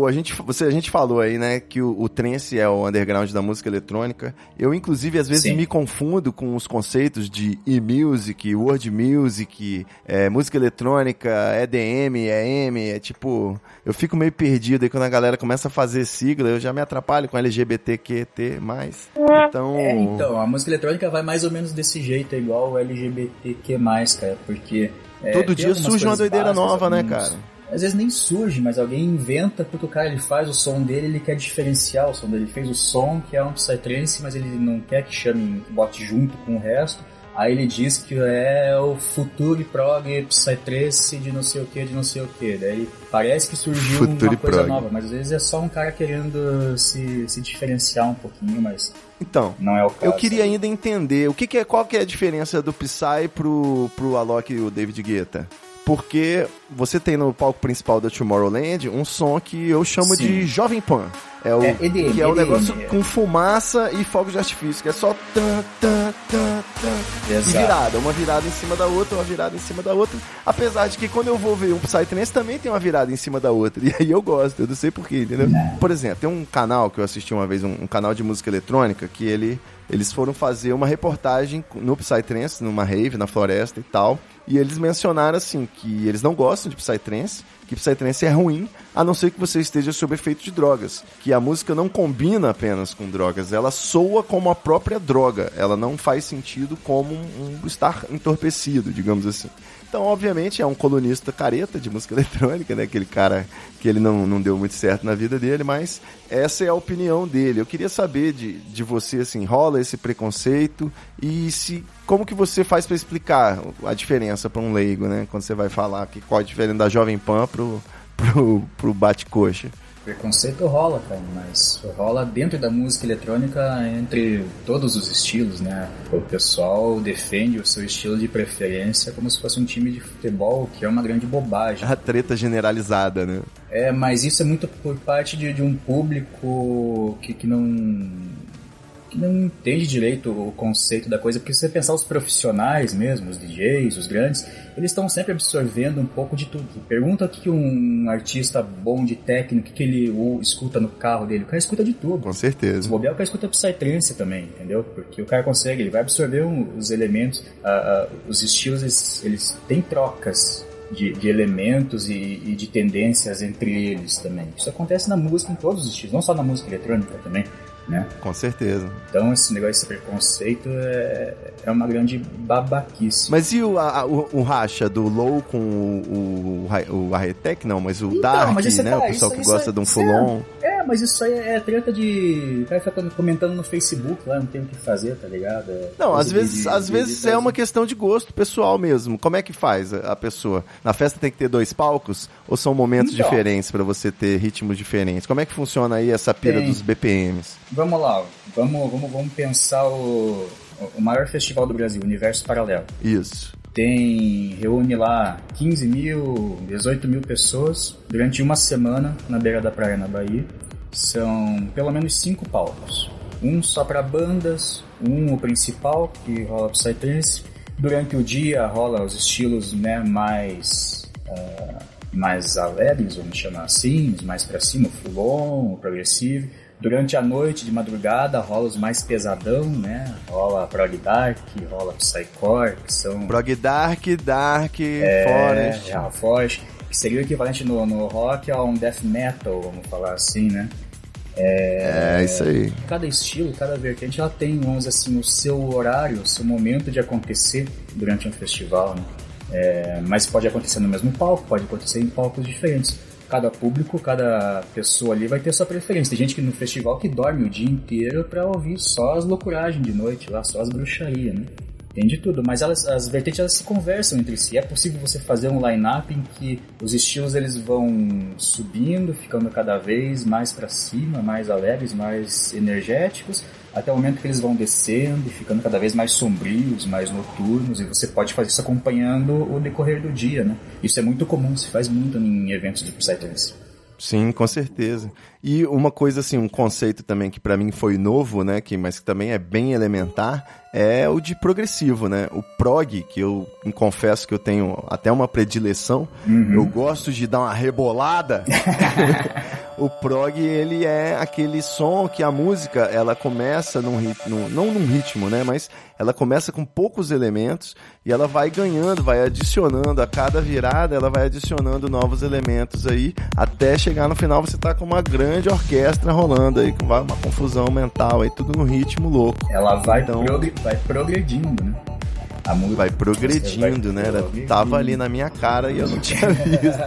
a gente, você, a gente falou aí, né, que o, o trance é o underground da música eletrônica. Eu, inclusive, às vezes Sim. me confundo com os conceitos de e-music, world music, é, música eletrônica, EDM, EM, é tipo... Eu fico meio perdido aí quando a galera começa a fazer sigla, eu já me atrapalho com LGBTQT+. Então... É, então, a música eletrônica vai mais ou menos desse jeito, é igual o LGBTQ+, cara, porque... É, Todo dia surge uma doideira nova, né, cara? Às vezes nem surge, mas alguém inventa porque o cara ele faz o som dele, ele quer diferenciar o som dele. Ele fez o som que é um psytrance, mas ele não quer que chame, bote junto com o resto. Aí ele diz que é o futuro prog psytrance de não sei o que, de não sei o que. Daí parece que surgiu Futuri uma coisa prog. nova, mas às vezes é só um cara querendo se, se diferenciar um pouquinho, mas então, não é o caso. Eu queria ainda entender o que, que é, qual que é a diferença do Psy pro, pro Alok e o David Guetta porque você tem no palco principal da Tomorrowland um som que eu chamo Sim. de Jovem Pan. É o é, EDM, que é o um negócio com fumaça e fogos de artifício, que é só tan, tan, tan, tan, e virada, uma virada em cima da outra, uma virada em cima da outra. Apesar de que quando eu vou ver um Psytrance também tem uma virada em cima da outra. E aí eu gosto, eu não sei porquê, entendeu? Por exemplo, tem um canal que eu assisti uma vez, um, um canal de música eletrônica, que ele eles foram fazer uma reportagem no Psytrance, numa rave, na floresta e tal. E eles mencionaram assim que eles não gostam de Psytrance, que Psytrance é ruim, a não ser que você esteja sob efeito de drogas. Que a música não combina apenas com drogas, ela soa como a própria droga. Ela não faz sentido como um, estar entorpecido, digamos assim. Então, obviamente, é um colunista careta de música eletrônica, né? Aquele cara que ele não, não deu muito certo na vida dele, mas essa é a opinião dele. Eu queria saber de, de você, assim, rola esse preconceito e se como que você faz para explicar a diferença para um leigo, né? Quando você vai falar que qual a diferença da Jovem Pan pro, pro, pro bate-coxa? Preconceito rola, cara, mas rola dentro da música eletrônica entre todos os estilos, né? O pessoal defende o seu estilo de preferência como se fosse um time de futebol, que é uma grande bobagem. A treta generalizada, né? É, mas isso é muito por parte de, de um público que, que não que não entende direito o conceito da coisa, porque se você pensar os profissionais mesmo, os DJs, os grandes, eles estão sempre absorvendo um pouco de tudo. Pergunta o que um artista bom de técnico, que ele ou, escuta no carro dele, o cara escuta de tudo. Com certeza. Se bobear, o cara escuta Psytrance também, entendeu? Porque o cara consegue, ele vai absorver um, os elementos, uh, uh, os estilos, eles, eles têm trocas de, de, elementos e, e, de tendências entre eles também. Isso acontece na música em todos os estilos, não só na música eletrônica também né? Com certeza. Então esse negócio, esse preconceito é, é uma grande babaquice. Mas e o, a, o, o, racha do low com o, o, o Arretec? Não, mas o então, Dark, mas né? Tá, o pessoal isso, que gosta de um full-on. É, é, mas isso aí é treta de... O cara fica comentando no Facebook lá, não tem o que fazer, tá ligado? É não, às vezes, de, às de, vezes de, é uma questão de gosto pessoal mesmo. Como é que faz a pessoa? Na festa tem que ter dois palcos? Ou são momentos então, diferentes para você ter ritmos diferentes? Como é que funciona aí essa pira tem. dos BPMs? vamos lá, vamos, vamos, vamos pensar o, o maior festival do Brasil, Universo Paralelo. Isso. Tem, reúne lá 15 mil, 18 mil pessoas durante uma semana na beira da praia na Bahia. São pelo menos cinco palcos. Um só para bandas, um o principal, que rola Psytrance. Durante o dia rola os estilos né, mais, uh, mais alegres, vamos chamar assim, mais para cima, o full on, o progressivo Durante a noite, de madrugada, rola os mais pesadão, né? Rola Prog Dark, rola Psycore, que são... Prog Dark, Dark, é, Forest. É, Forest, que seria o equivalente no, no rock a um death metal, vamos falar assim, né? É, é, isso aí. Cada estilo, cada vertente, ela tem, vamos dizer assim, o seu horário, o seu momento de acontecer durante um festival, né? É, mas pode acontecer no mesmo palco, pode acontecer em palcos diferentes cada público, cada pessoa ali vai ter sua preferência. Tem gente que no festival que dorme o dia inteiro pra ouvir só as loucuragens de noite lá, só as bruxarias, né? Tem de tudo, mas elas, as vertentes elas se conversam entre si. É possível você fazer um line-up em que os estilos eles vão subindo, ficando cada vez mais para cima, mais alegres, mais energéticos, até o momento que eles vão descendo, ficando cada vez mais sombrios, mais noturnos, e você pode fazer isso acompanhando o decorrer do dia, né? Isso é muito comum, se faz muito em eventos de Psytrance. Sim, com certeza. E uma coisa assim, um conceito também que para mim foi novo, né, que mas que também é bem elementar, é o de progressivo, né? O prog, que eu confesso que eu tenho até uma predileção, uhum. eu gosto de dar uma rebolada. o prog, ele é aquele som que a música, ela começa num ritmo, não num ritmo, né, mas ela começa com poucos elementos e ela vai ganhando, vai adicionando a cada virada, ela vai adicionando novos elementos aí, até chegar no final você tá com uma grande orquestra rolando aí, com uma confusão mental aí, tudo no ritmo louco. Ela vai, então, progr vai progredindo, né? A música vai progredindo, né? Ela tava ali na minha cara e eu não tinha visto.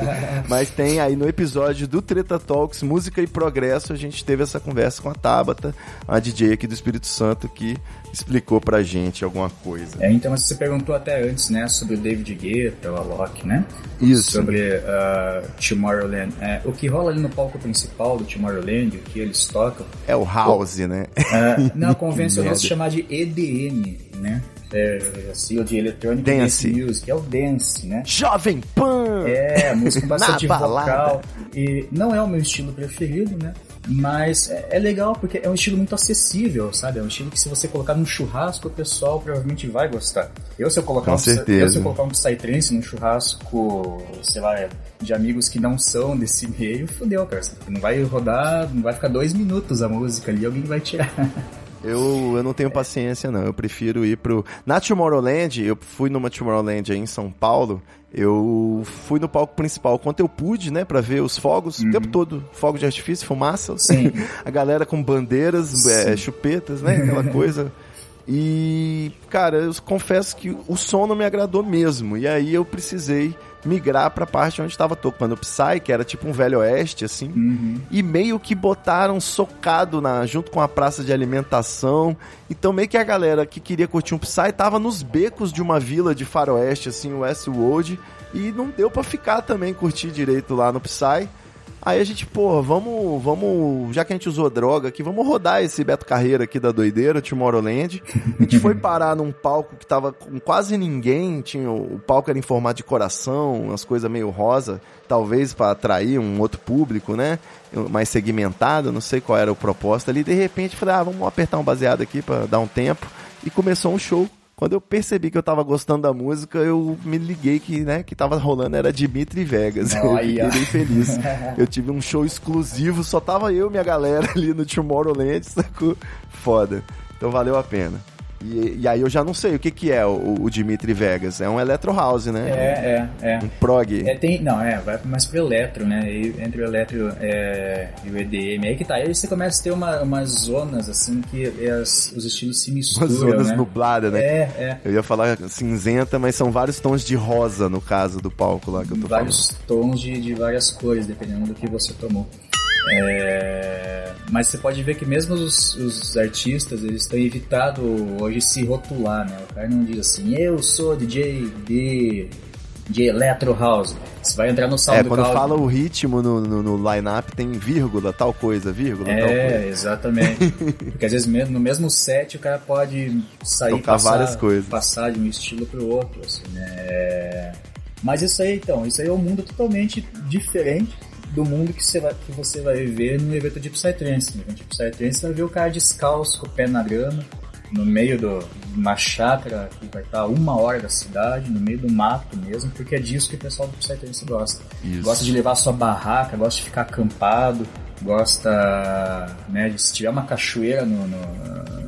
Mas tem aí no episódio do Treta Talks, Música e Progresso, a gente teve essa conversa com a Tabata, a DJ aqui do Espírito Santo, que explicou pra gente alguma coisa. É, então você perguntou até antes, né, sobre o David Guetta, o Alok, né? Isso. Sobre uh, Tomorrowland. É, o que rola ali no palco principal do Tomorrowland, o que eles tocam... É o house, né? Uh, não, convencional se chamar de EDM, né? É, assim, de eletrônico dance. music, é o dance, né? Jovem Pan! É, música bastante vocal. E não é o meu estilo preferido, né? Mas é, é, legal porque é um estilo muito acessível, sabe? É um estilo que se você colocar num churrasco, o pessoal provavelmente vai gostar. Eu se eu colocar, Com um, certeza. eu, se eu colocar um Psytrance num churrasco, sei lá, de amigos que não são desse meio, fodeu, cara. Não vai rodar, não vai ficar dois minutos a música ali, alguém vai tirar. Eu, eu não tenho paciência, não. Eu prefiro ir pro. Na Tomorrowland, eu fui numa Tomorrowland aí em São Paulo. Eu fui no palco principal quanto eu pude, né, para ver os fogos uhum. o tempo todo, fogos de artifício, fumaça, Sim. a galera com bandeiras, é, chupetas, né, aquela coisa. E, cara, eu confesso que o som não me agradou mesmo. E aí eu precisei migrar pra parte onde estava tocando o Psy, que era tipo um velho oeste, assim. Uhum. E meio que botaram socado na, junto com a praça de alimentação. Então meio que a galera que queria curtir um Psy tava nos becos de uma vila de faroeste, assim, Westwood E não deu pra ficar também, curtir direito lá no Psy. Aí a gente, pô, vamos, vamos, já que a gente usou droga aqui, vamos rodar esse Beto Carreira aqui da doideira, Tomorrowland. A gente foi parar num palco que tava com quase ninguém, tinha, o palco era em formato de coração, umas coisas meio rosa, talvez para atrair um outro público, né? Mais segmentado, não sei qual era o propósito ali. De repente, falei, ah, vamos apertar um baseado aqui para dar um tempo. E começou um show quando eu percebi que eu tava gostando da música, eu me liguei que, né, que tava rolando era Dimitri Vegas. eu fiquei bem feliz. eu tive um show exclusivo, só tava eu e minha galera ali no Tomorrowland, sacou? Foda. Então valeu a pena. E, e, aí eu já não sei o que que é o, o Dimitri Vegas. É um Electro House, né? É, é, é. Um prog. É, tem, não, é, vai mais pro Electro, né? E, entre o Electro é, e o EDM. Aí que tá. Aí você começa a ter uma, umas zonas, assim, que as, os estilos se misturam, Umas zonas né? nubladas, né? É, é. Eu ia falar cinzenta, mas são vários tons de rosa, no caso do palco lá que eu tô vários falando. Vários tons de, de várias cores, dependendo do que você tomou. É, mas você pode ver que mesmo os, os, artistas, eles têm evitado hoje se rotular, né? O cara não diz assim, eu sou DJ de, de Electro House. Você vai entrar no SoundCloud... É, quando fala o ritmo no, no, no line-up tem vírgula, tal coisa, vírgula, é, tal coisa. É, exatamente. Porque às vezes mesmo, no mesmo set o cara pode sair e passar, várias coisas. passar de um estilo pro outro, assim, né? Mas isso aí, então, isso aí é um mundo totalmente diferente do mundo que você vai, que você vai ver no evento de Psytrance. No evento de Psytrance você vai ver o cara descalço, com o pé na grama, no meio de uma chácara que vai estar uma hora da cidade, no meio do mato mesmo, porque é disso que o pessoal do Psytrance gosta. Isso. Gosta de levar sua barraca, gosta de ficar acampado, gosta, né, de se tiver uma cachoeira no, no,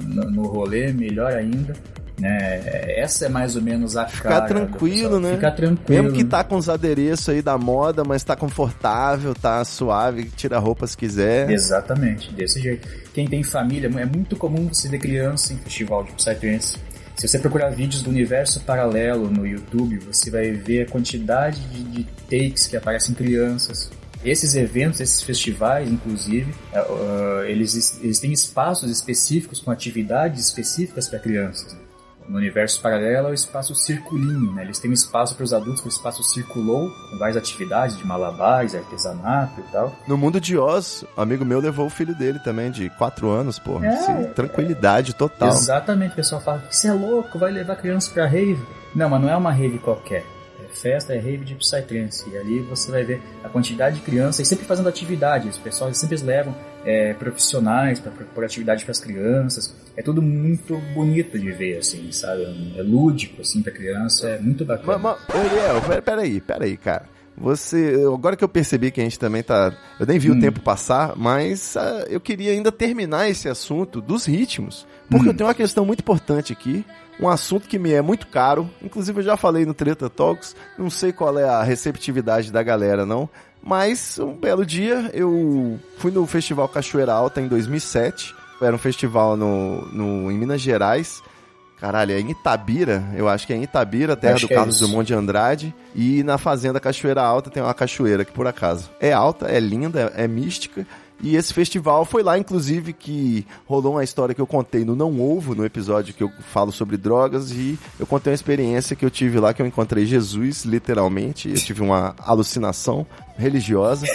no, no rolê, melhor ainda. Né? Essa é mais ou menos a Ficar cara tranquilo, né? Ficar tranquilo. Mesmo que tá com os adereços aí da moda, mas tá confortável, tá suave, tira a roupa se quiser. Exatamente, desse jeito. Quem tem família, é muito comum você ver criança em festival de Psytrance. Se você procurar vídeos do universo paralelo no YouTube, você vai ver a quantidade de, de takes que aparecem crianças, esses eventos, esses festivais, inclusive, uh, eles, eles têm espaços específicos com atividades específicas para crianças. No universo paralelo é o espaço circulinho, né? Eles têm um espaço para os adultos que é o espaço circulou, com várias atividades de malabares, artesanato e tal. No mundo de Oz, um amigo meu levou o filho dele também, de 4 anos, pô. É, assim, tranquilidade é, total. Exatamente, o pessoal fala, você é louco, vai levar criança pra rave. Não, mas não é uma rave qualquer festa é rave de Psytrance. E ali você vai ver a quantidade de crianças sempre fazendo atividades. O pessoal sempre levam é, profissionais para propor atividade para as crianças. É tudo muito bonito de ver, assim, sabe? É lúdico, assim, para criança. É muito bacana. Mas, mas Ariel, peraí, peraí, cara. Você, agora que eu percebi que a gente também tá, eu nem vi hum. o tempo passar, mas uh, eu queria ainda terminar esse assunto dos ritmos, porque hum. eu tenho uma questão muito importante aqui, um assunto que me é muito caro, inclusive eu já falei no Treta Talks, não sei qual é a receptividade da galera não, mas um belo dia eu fui no Festival Cachoeira Alta em 2007, era um festival no, no, em Minas Gerais, Caralho, é em Itabira, eu acho que é em Itabira, terra do é Carlos é Dumont de Andrade. E na Fazenda Cachoeira Alta tem uma cachoeira que por acaso é alta, é linda, é, é mística. E esse festival foi lá, inclusive, que rolou uma história que eu contei no Não Ovo, no episódio que eu falo sobre drogas, e eu contei uma experiência que eu tive lá, que eu encontrei Jesus, literalmente. Eu tive uma alucinação religiosa.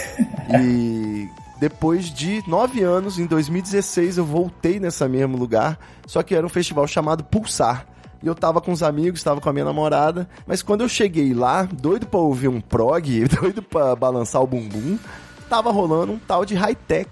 e depois de nove anos, em 2016, eu voltei nesse mesmo lugar, só que era um festival chamado Pulsar. E eu tava com os amigos, tava com a minha namorada, mas quando eu cheguei lá, doido pra ouvir um prog, doido pra balançar o bumbum, tava rolando um tal de high-tech.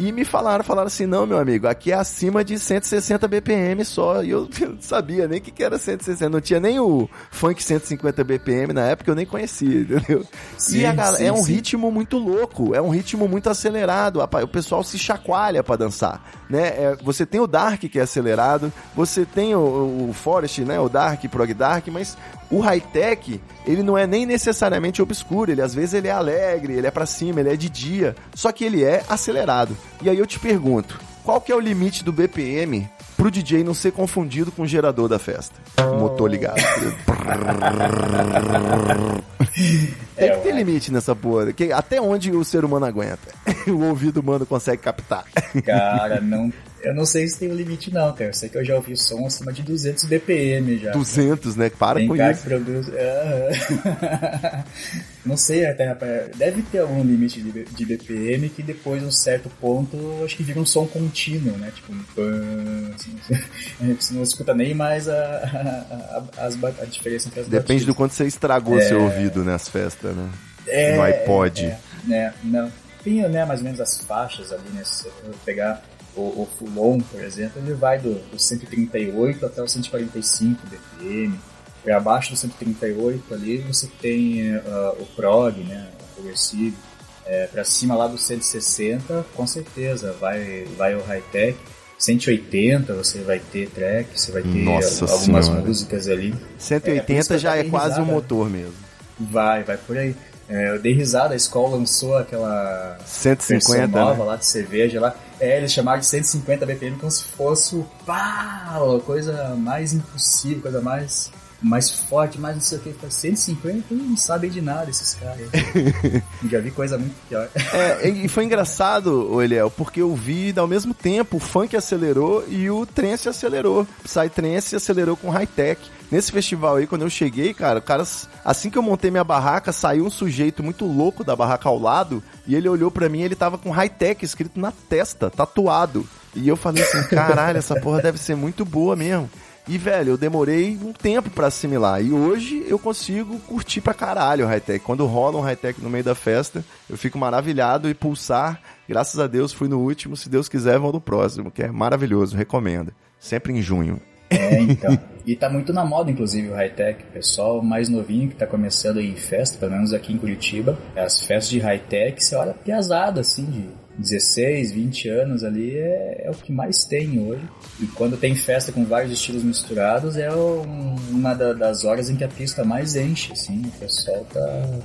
E me falaram, falaram assim, não, meu amigo, aqui é acima de 160 BPM só. E eu não sabia nem o que, que era 160. Não tinha nem o funk 150 BPM na época, eu nem conhecia, entendeu? Sim, e galera, sim, é um sim. ritmo muito louco, é um ritmo muito acelerado. O pessoal se chacoalha para dançar, né? É, você tem o Dark que é acelerado, você tem o, o Forest, né? O Dark, Prog Dark, mas o high-tech, ele não é nem necessariamente obscuro, ele às vezes ele é alegre, ele é para cima, ele é de dia, só que ele é acelerado. E aí eu te pergunto, qual que é o limite do BPM pro DJ não ser confundido com o gerador da festa? Motor ligado. Tem que ter limite nessa porra. Que até onde o ser humano aguenta? o ouvido humano consegue captar. Cara, não Eu não sei se tem um limite não, cara. Eu sei que eu já ouvi som acima de 200 BPM já. 200, né? Para Tem com isso. produz... Aham. não sei até, rapaz. Deve ter algum limite de, BPM que depois, de um certo ponto, acho que vira um som contínuo, né? Tipo um pam, assim, assim. Você não escuta nem mais a, a, a, a diferença entre as Depende do batidas. quanto você estragou seu ouvido nas festas, né? É, no iPod. É, é, né, não. Tem, né, mais ou menos as faixas ali, né? Se for pegar o, o Fulon, por exemplo, ele vai do, do 138 até o 145 BPM. E abaixo do 138 ali você tem ah, o prog, né? O progressivo. É, pra cima lá do 160, com certeza, vai, vai o high-tech. 180 você vai ter track, você vai ter Nossa algumas Senhora. músicas ali. É, por isso 180 que eu já é quase um motor mesmo. Vai, vai por aí. É, eu dei risada, a escola lançou aquela 150, versão nova né? lá de cerveja lá. É, eles chamaram de 150 BPM como se fosse a coisa mais impossível, coisa mais, mais forte, mais não sei o que. 150 não sabem de nada esses caras. Já vi coisa muito pior. É, e foi engraçado, Eliel, porque eu vi ao mesmo tempo o funk acelerou e o trance acelerou. Psytrance acelerou com high-tech. Nesse festival aí, quando eu cheguei, cara, o cara, assim que eu montei minha barraca, saiu um sujeito muito louco da barraca ao lado e ele olhou pra mim e ele tava com high-tech escrito na testa, tatuado. E eu falei assim, caralho, essa porra deve ser muito boa mesmo. E, velho, eu demorei um tempo pra assimilar. E hoje eu consigo curtir pra caralho o high-tech. Quando rola um high-tech no meio da festa, eu fico maravilhado e pulsar. Graças a Deus fui no último. Se Deus quiser, vou no próximo, que é maravilhoso. Recomendo. Sempre em junho. É, então. E tá muito na moda, inclusive, o high-tech. Pessoal mais novinho que tá começando aí em festa, pelo menos aqui em Curitiba, as festas de high-tech, você olha piazada, assim, de 16, 20 anos ali, é, é o que mais tem hoje. E quando tem festa com vários estilos misturados, é um- uma da- das horas em que a pista mais enche, assim. O pessoal tá,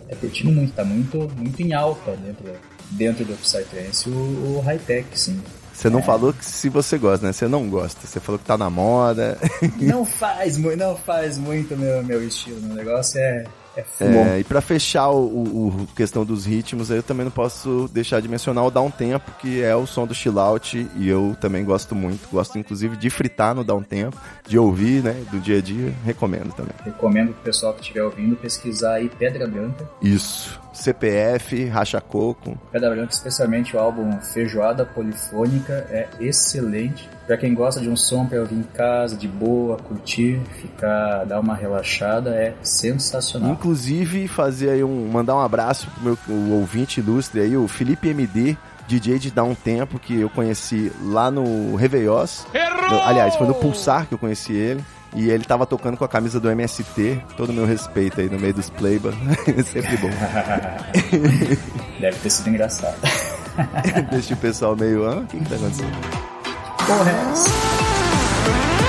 tá curtindo muito, tá muito, muito em alta dentro, dentro do Psytrance, o, o high-tech, sim. Você não falou que se você gosta, né? Você não gosta. Você falou que tá na moda. Não faz muito, não faz muito meu, meu estilo. Meu negócio é, é. É, e pra fechar o- o questão dos ritmos, eu também não posso deixar de mencionar o Down Tempo, que é o som do chill out, e eu também gosto muito. Gosto inclusive de fritar no Down Tempo, de ouvir, né, do dia a dia. Recomendo também. Recomendo pro pessoal que estiver ouvindo pesquisar aí Pedra Branca. Isso. CPF, Racha Coco. Pedra Branca, especialmente o álbum Feijoada Polifônica, é excelente. Pra quem gosta de um som pra ouvir em casa, de boa, curtir, ficar, dar uma relaxada, é sensacional. Inclusive, fazer aí um. mandar um abraço pro meu o ouvinte ilustre aí, o Felipe MD. DJ de Down Tempo, que eu conheci lá no Réveillós. Aliás, foi no Pulsar que eu conheci ele. E ele tava tocando com a camisa do MST. Todo o meu respeito aí no meio dos playba. Sempre bom. Deve ter sido engraçado. Deixa o pessoal meio. Ah, o que, que tá acontecendo? Porra, é essa?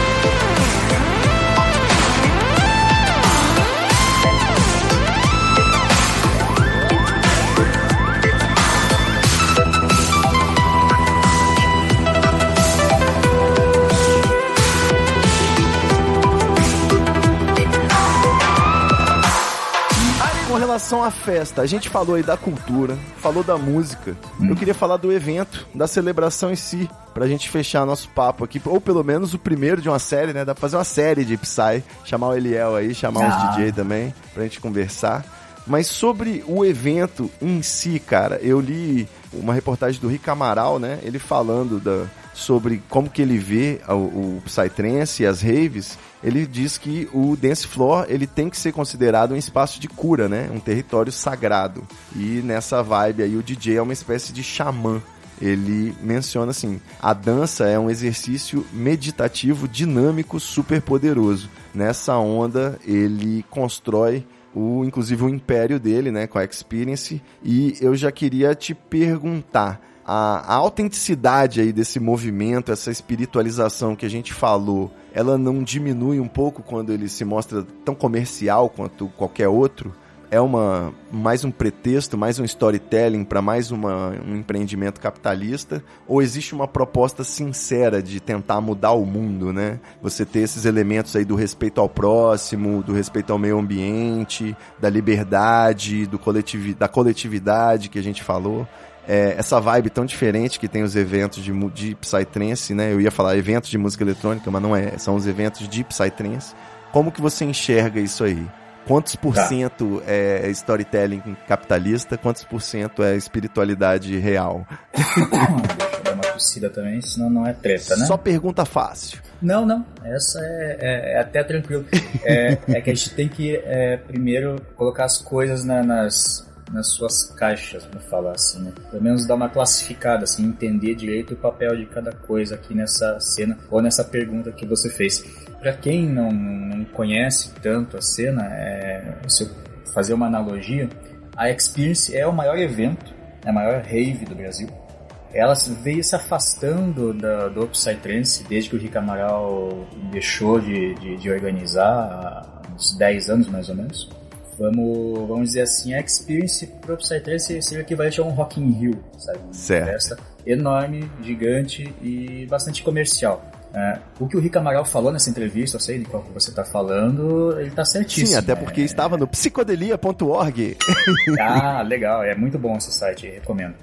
Relação à festa, a gente falou aí da cultura, falou da música. Eu queria falar do evento, da celebração em si, pra gente fechar nosso papo aqui, ou pelo menos o primeiro de uma série, né? Dá pra fazer uma série de Psy, chamar o Eliel aí, chamar Ah. os DJ também, pra gente conversar. Mas sobre o evento em si, cara, eu li uma reportagem do Rick Amaral, né? Ele falando da, sobre como que ele vê o, o Psytrance e as raves. Ele diz que o dance floor ele tem que ser considerado um espaço de cura, né? Um território sagrado. E nessa vibe aí o DJ é uma espécie de xamã. Ele menciona assim: a dança é um exercício meditativo, dinâmico, super poderoso. Nessa onda ele constrói o inclusive o império dele, né, com a Experience, e eu já queria te perguntar a, a autenticidade aí desse movimento, essa espiritualização que a gente falou, ela não diminui um pouco quando ele se mostra tão comercial quanto qualquer outro? É uma mais um pretexto, mais um storytelling para mais uma, um empreendimento capitalista? Ou existe uma proposta sincera de tentar mudar o mundo, né? Você ter esses elementos aí do respeito ao próximo, do respeito ao meio ambiente, da liberdade, do coletivi da coletividade que a gente falou. É, essa vibe tão diferente que tem os eventos de, de Psytrance, né? Eu ia falar eventos de música eletrônica, mas não é, são os eventos de Psytrance. Como que você enxerga isso aí? Quantos por tá. cento é storytelling capitalista, quantos por cento é espiritualidade real? Deixa eu dar uma tossida também, senão não é treta, né? Só pergunta fácil. Não, não. Essa é, é, é até tranquilo. É, é, que a gente tem que é, primeiro colocar as coisas na, nas, nas suas caixas, vamos falar assim, né? Pelo menos dar uma classificada, assim, entender direito o papel de cada coisa aqui nessa cena ou nessa pergunta que você fez. Para quem não, não conhece tanto a cena, é, se eu fazer uma analogia, a Experience é o maior evento, é a maior rave do Brasil. Ela veio se afastando da, do Psytrance desde que o Rick Amaral deixou de, de, de organizar há uns 10 anos mais ou menos vamos, vamos dizer assim, a experience pro Psytrance seria equivalente a um Rock in Rio, sabe? Certo. festa enorme, gigante e bastante comercial. É, o que o Rick Amaral falou nessa entrevista, eu sei de qual que você está falando, ele está certíssimo. Sim, até porque é... estava no psicodelia.org. ah, legal, é muito bom esse site, recomendo.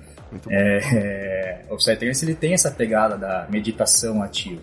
É, é, o Psytrance ele tem essa pegada da meditação ativa.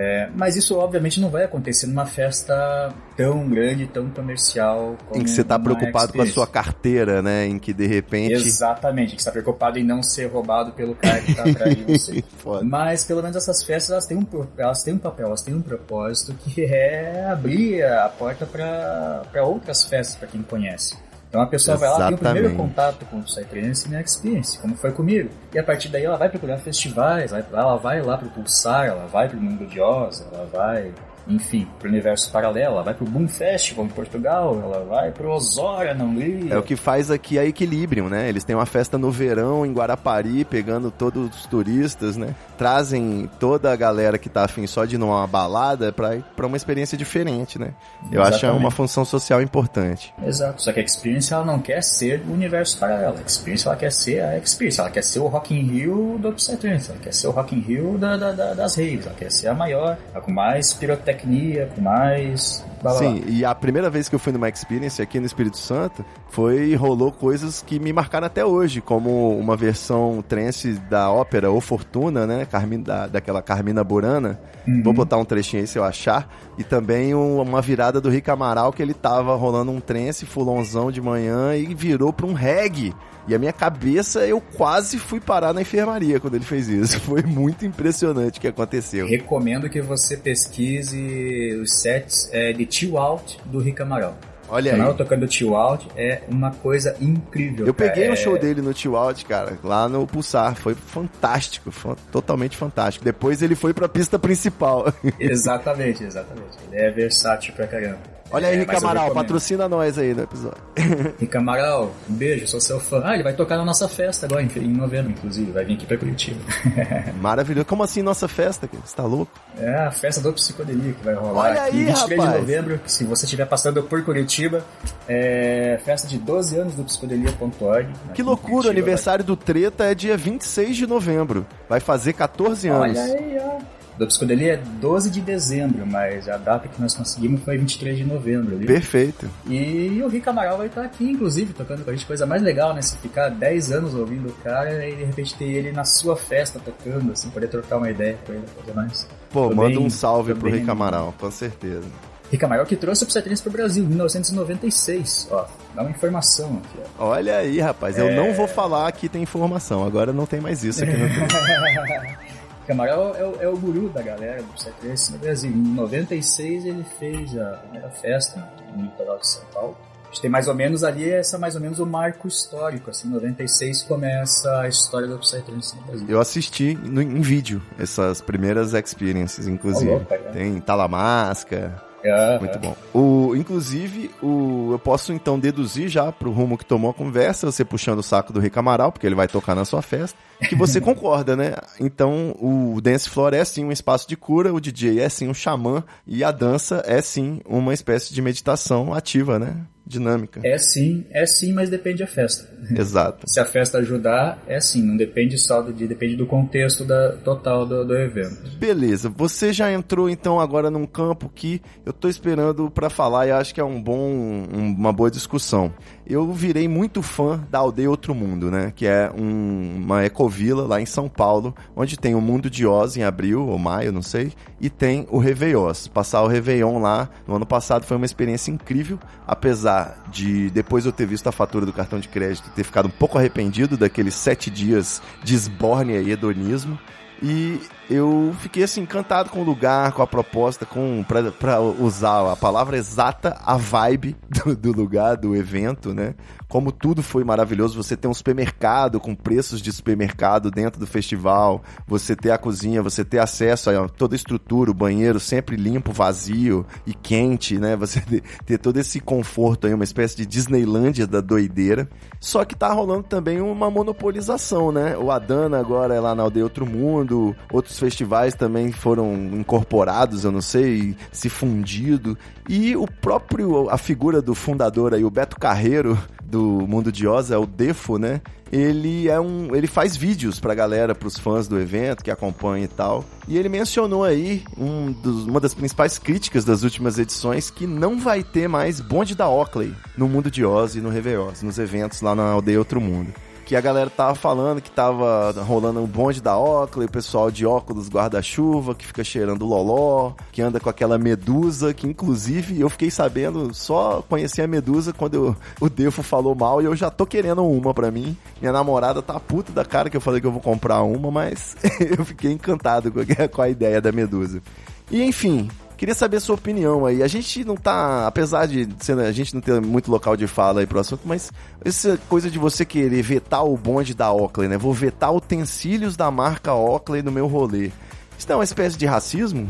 É, mas isso obviamente não vai acontecer numa festa tão grande, tão comercial. em que você está preocupado com a sua carteira, né? Em que de repente. Exatamente, que você está preocupado em não ser roubado pelo cara que está atrás de você. mas pelo menos essas festas elas têm, um, elas têm um papel, elas têm um propósito que é abrir a porta para outras festas, para quem conhece. Então a pessoa Exatamente. vai lá, tem o primeiro contato com o Psytrance na Experience, como foi comigo. E a partir daí ela vai procurar festivais, ela vai lá pro Pulsar, ela vai pro Mundo de Oz, ela vai enfim, pro universo paralelo, ela vai pro Boom Festival em Portugal, ela vai pro Osória na Hungria. É o que faz aqui a Equilibrium, né? Eles têm uma festa no verão em Guarapari, pegando todos os turistas, né? Trazem toda a galera que tá afim só de numa balada pra, pra uma experiência diferente, né? Eu Exatamente. acho é uma função social importante. Exato, só que a Experience ela não quer ser o universo paralelo, a Experience ela quer ser a Experience, ela quer ser o Rock in Rio do Psytrance, ela quer ser o Rock in Rio da, da, da, das raves, ela quer ser a maior, a com mais pirotecnia pirotecnia, com mais. Blá, blá, Sim, e a primeira vez que eu fui numa experience aqui no Espírito Santo foi rolou coisas que me marcaram até hoje, como uma versão trance da ópera O Fortuna, né? Carmina, da, daquela Carmina Burana. Uhum. Vou botar um trechinho aí se eu achar. E também uma virada do Rick Amaral que ele tava rolando um trance fulonzão de manhã e virou pra um reggae. E a minha cabeça, eu quase fui parar na enfermaria quando ele fez isso. Foi muito impressionante o que aconteceu. Recomendo que você pesquise os sets é, de Chill Out do Rick Amaral. Olha aí. O tocando Chill Out é uma coisa incrível. Eu cara. peguei o é... um show dele no Chill Out, cara, lá no Pulsar. Foi fantástico, foi totalmente fantástico. Depois ele foi pra pista principal. Exatamente, exatamente. Ele é versátil pra caramba. Olha aí, é, Rick Amaral, patrocina nós aí no episódio. Rick Amaral, um beijo, sou seu fã. Ah, ele vai tocar na nossa festa agora, em novembro, inclusive, vai vir aqui pra Curitiba. Maravilhoso. Como assim nossa festa? Você tá louco? É a festa do Psicodelia que vai rolar Olha aqui, aí, 23 rapaz. de novembro, se você estiver passando por Curitiba, é festa de 12 anos do psicodelia.org. Que loucura, o aniversário vai... do Treta é dia 26 de novembro. Vai fazer 14 anos. Olha aí, ó do Psicodelia é 12 de dezembro, mas a data que nós conseguimos foi 23 de novembro. Viu? Perfeito. E o Rick Amaral vai estar aqui, inclusive, tocando com a gente. Coisa mais legal, né? Se ficar 10 anos ouvindo o cara e de repente ter ele na sua festa tocando, assim, poder trocar uma ideia com ele, coisa mais. Pô, tô manda bem, um salve pro Rick Amaral, com certeza. Rick Amaral que trouxe o Psytrance pro Brasil em 1996, ó. Dá uma informação aqui, ó. Olha aí, rapaz, eu é... não vou falar que tem informação, agora não tem mais isso aqui no Amaral é, o, é o guru da galera do Psytrance no Brasil. Em 96 ele fez a primeira festa no litoral de São Paulo. A gente tem mais ou menos ali, essa é mais ou menos o marco histórico, assim, 96 começa a história do Psytrance no Brasil. Eu assisti no, em vídeo essas primeiras experiences, inclusive. Oh, louca, tem Talamasca, Uhum. Muito bom. O, inclusive, o, eu posso então deduzir já pro rumo que tomou a conversa, você puxando o saco do Rick Amaral, porque ele vai tocar na sua festa, que você concorda, né? Então, o Dance Floor é sim um espaço de cura, o DJ é sim um xamã, e a dança é sim uma espécie de meditação ativa, né? Dinâmica. É sim, é sim, mas depende da festa. Exato. Se a festa ajudar, é sim, não depende só do dia, depende do contexto da, total do, do evento. Beleza, você já entrou então agora num campo que eu tô esperando para falar e acho que é um bom, um, uma boa discussão. Eu virei muito fã da Aldeia Outro Mundo, né? Que é um, uma ecovila lá em São Paulo, onde tem o Mundo de Oz em abril ou maio, não sei, e tem o Réveillon. Passar o Réveillon lá no ano passado foi uma experiência incrível, apesar de depois eu ter visto a fatura do cartão de crédito ter ficado um pouco arrependido daqueles sete dias de esbórnia e hedonismo. E eu fiquei assim encantado com o lugar, com a proposta, com para usar a palavra exata, a vibe do, do, lugar, do evento, né? Como tudo foi maravilhoso, você tem um supermercado com preços de supermercado dentro do festival, você ter a cozinha, você ter acesso a toda a estrutura, o banheiro sempre limpo, vazio e quente, né? Você ter todo esse conforto aí, uma espécie de Disneylândia da doideira. Só que tá rolando também uma monopolização, né? O Adana agora é lá na Aldeia Outro Mundo, outros festivais também foram incorporados, eu não sei, se fundido. E o próprio, a figura do fundador aí, o Beto Carreiro, do Mundo de Oz, é o Defo, né? Ele é um, ele faz vídeos pra galera, pros fãs do evento que acompanham e tal. E ele mencionou aí um dos, uma das principais críticas das últimas edições que não vai ter mais bonde da Oakley no Mundo de Oz e no Réveillon, nos eventos lá na aldeia Outro Mundo que a galera tava falando que tava rolando um bonde da Oakley, o pessoal de óculos guarda-chuva, que fica cheirando loló, que anda com aquela medusa, que inclusive eu fiquei sabendo, só conheci a medusa quando eu, o Defo falou mal e eu já tô querendo uma pra mim. Minha namorada tá puta da cara que eu falei que eu vou comprar uma, mas eu fiquei encantado com a, com a ideia da medusa. E enfim, Queria saber a sua opinião aí. A gente não tá, apesar de a gente não ter muito local de fala aí pro assunto, mas essa coisa de você querer vetar o bonde da Oakley, né? Vou vetar utensílios da marca Oakley no meu rolê. Isso não é uma espécie de racismo?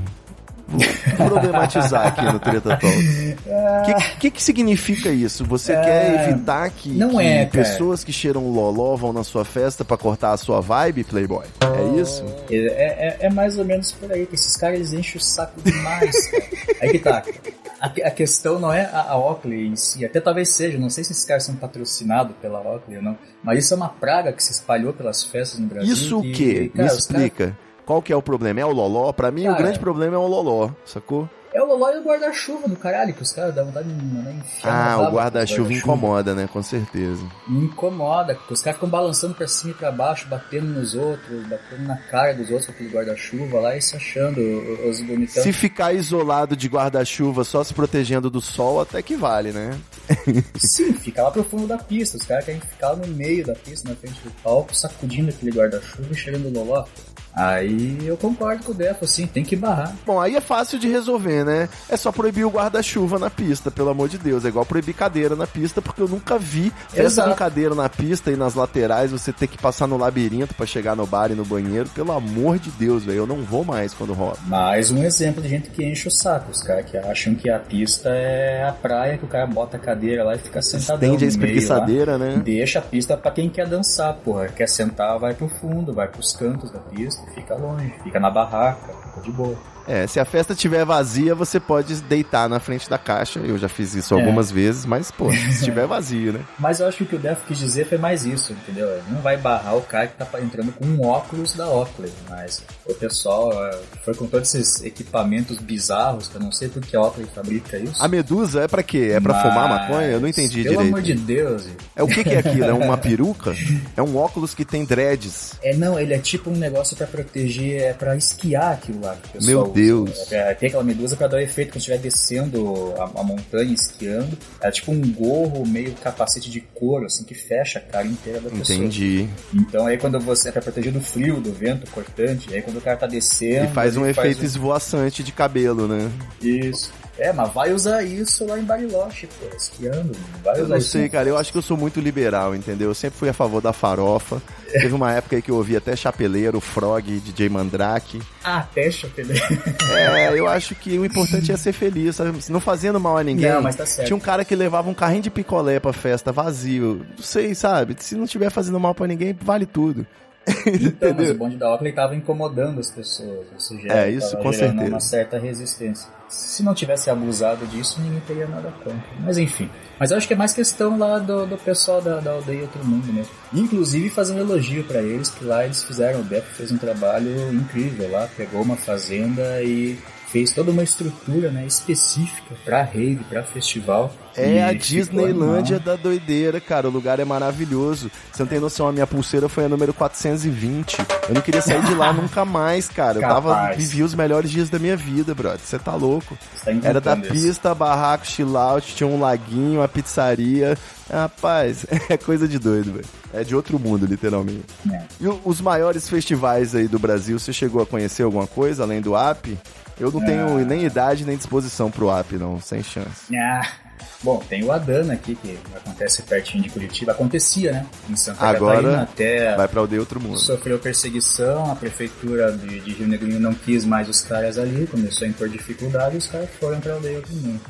Problematizar aqui no Treta Talks. O que, que, que, significa isso? Você é... quer evitar que, que é, pessoas que cheiram loló vão na sua festa para cortar a sua vibe, Playboy? É isso? É, é, é, mais ou menos por aí, que esses caras eles enchem o saco demais. aí que tá. A, a, questão não é a, a Oakley em si, até talvez seja, não sei se esses caras são patrocinados pela Oakley ou não, mas isso é uma praga que se espalhou pelas festas no Brasil. Isso o quê? Me explica. Cara, qual que é o problema? É o loló? Pra mim, Cara, o grande problema é o loló, sacou? É o loló e o guarda-chuva do caralho, que os caras dão vontade de enfiar Ah, o guarda-chuva incomoda, né? Com certeza. Incomoda, porque os caras ficam balançando pra cima e pra baixo, batendo nos outros, batendo na cara dos outros com aquele guarda-chuva lá e se achando os bonitão. Se ficar isolado de guarda-chuva só se protegendo do sol, até que vale, né? Sim, fica lá pro fundo da pista. Os caras querem ficar no meio da pista, na frente do palco, sacudindo aquele guarda-chuva e chegando o loló. Aí eu concordo com o Defo, assim, tem que barrar. Bom, aí é fácil de resolver, né? É só proibir o guarda-chuva na pista, pelo amor de Deus. É igual proibir cadeira na pista, porque eu nunca vi essa cadeira na pista e nas laterais você ter que passar no labirinto para chegar no bar e no banheiro. Pelo amor de Deus, velho, eu não vou mais quando rola. Mais um exemplo de gente que enche o saco. Os caras que acham que a pista é a praia, que o cara bota a cadeira lá e fica sentado. Estende a espreguiçadeira, né? Deixa a pista para quem quer dançar, porra. Quer sentar, vai pro fundo, vai pros cantos da pista fica longe, fica na barraca, fica de boa. É, se a festa estiver vazia, você pode deitar na frente da caixa. Eu já fiz isso é. algumas vezes, mas, pô, se estiver vazio, né? Mas eu acho que o que o Def quis dizer foi mais isso, entendeu? Ele não vai barrar o cara que tá entrando com um óculos da Oakley, mas o pessoal é, foi com todos esses equipamentos bizarros, que eu não sei por que a Oakley fabrica isso. A medusa é para quê? É para mas... fumar maconha? Eu não entendi pelo direito. Pelo amor de Deus. É o que, que é aquilo? É uma peruca? É um óculos que tem dreads. É, não, ele é tipo um negócio para proteger, é para esquiar aquilo lá. Que o Meu Deus. Usa. É, tem aquela medusa para dar o efeito quando estiver descendo a, a, montanha, esquiando. É tipo um gorro meio capacete de couro, assim, que fecha a cara inteira da pessoa. Entendi. Então aí quando você é pra proteger do frio, do vento cortante, aí quando o cara tá descendo. E faz um efeito faz um... esvoaçante de cabelo, né? Isso. É, mas vai usar isso lá em Bariloche, pô, esquiando. Vai eu não sei, cara, eu acho que eu sou muito liberal, entendeu? Eu sempre fui a favor da farofa. É. Teve uma época aí que eu ouvi até Chapeleiro, Frog, DJ Mandrake. Ah, até Chapeleiro. É, eu acho que o importante é ser feliz, sabe? Não fazendo mal a ninguém. Não, mas tá certo. Tinha um cara que levava um carrinho de picolé pra festa vazio. Não sei, sabe? Se não estiver fazendo mal para ninguém, vale tudo. Então, mas o bonde da Oakley estava incomodando as pessoas. Isso já é, isso com certeza. uma certa resistência. Se não tivesse abusado disso, ninguém teria nada contra. Mas enfim. Mas eu acho que é mais questão lá do, do pessoal da, da aldeia Outro Mundo mesmo. Inclusive fazendo elogio para eles, que lá eles fizeram, o Beto fez um trabalho incrível lá, pegou uma fazenda e fez toda uma estrutura né, específica pra rave, pra festival. É a Disneylândia animal. da doideira, cara. O lugar é maravilhoso. Você não tem noção, a minha pulseira foi a número 420. Eu não queria sair de lá nunca mais, cara. Eu tava, vivi os melhores dias da minha vida, brother. Você tá louco. Tá Era da isso. pista, barraco, chill out, tinha um laguinho, uma pizzaria. Rapaz, é coisa de doido, velho. É de outro mundo, literalmente. É. E os maiores festivais aí do Brasil, você chegou a conhecer alguma coisa além do AP? Eu não tenho nem idade nem disposição pro AP, não, sem chance. Ah, bom, tem o Adana aqui, que acontece pertinho de Curitiba. Acontecia, né? Em Santa Catarina Agora até vai pra aldeia outro mundo. sofreu perseguição, a prefeitura de, de Rio Negrinho não quis mais os caras ali, começou a impor dificuldade e os caras foram pra aldeia outro mundo.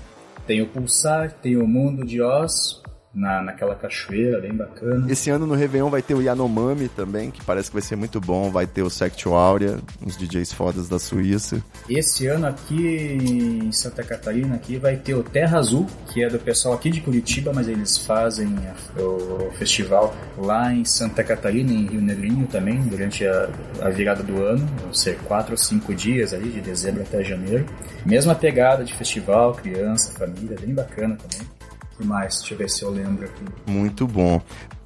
Tem o Pulsar, tem o Mundo de Oz, na, naquela cachoeira bem bacana. Esse ano no Réveillon vai ter o Yanomami também, que parece que vai ser muito bom. Vai ter o Sectio Aurea, uns DJs fodas da Suíça. Esse ano aqui em Santa Catarina aqui vai ter o Terra Azul, que é do pessoal aqui de Curitiba, mas eles fazem o festival lá em Santa Catarina, em Rio Negrinho também, durante a, a virada do ano, vão ser quatro ou cinco dias ali, de dezembro até janeiro. Mesma pegada de festival, criança, família, bem bacana também. Que mais? Deixa eu ver se eu lembro aqui. Muito bom.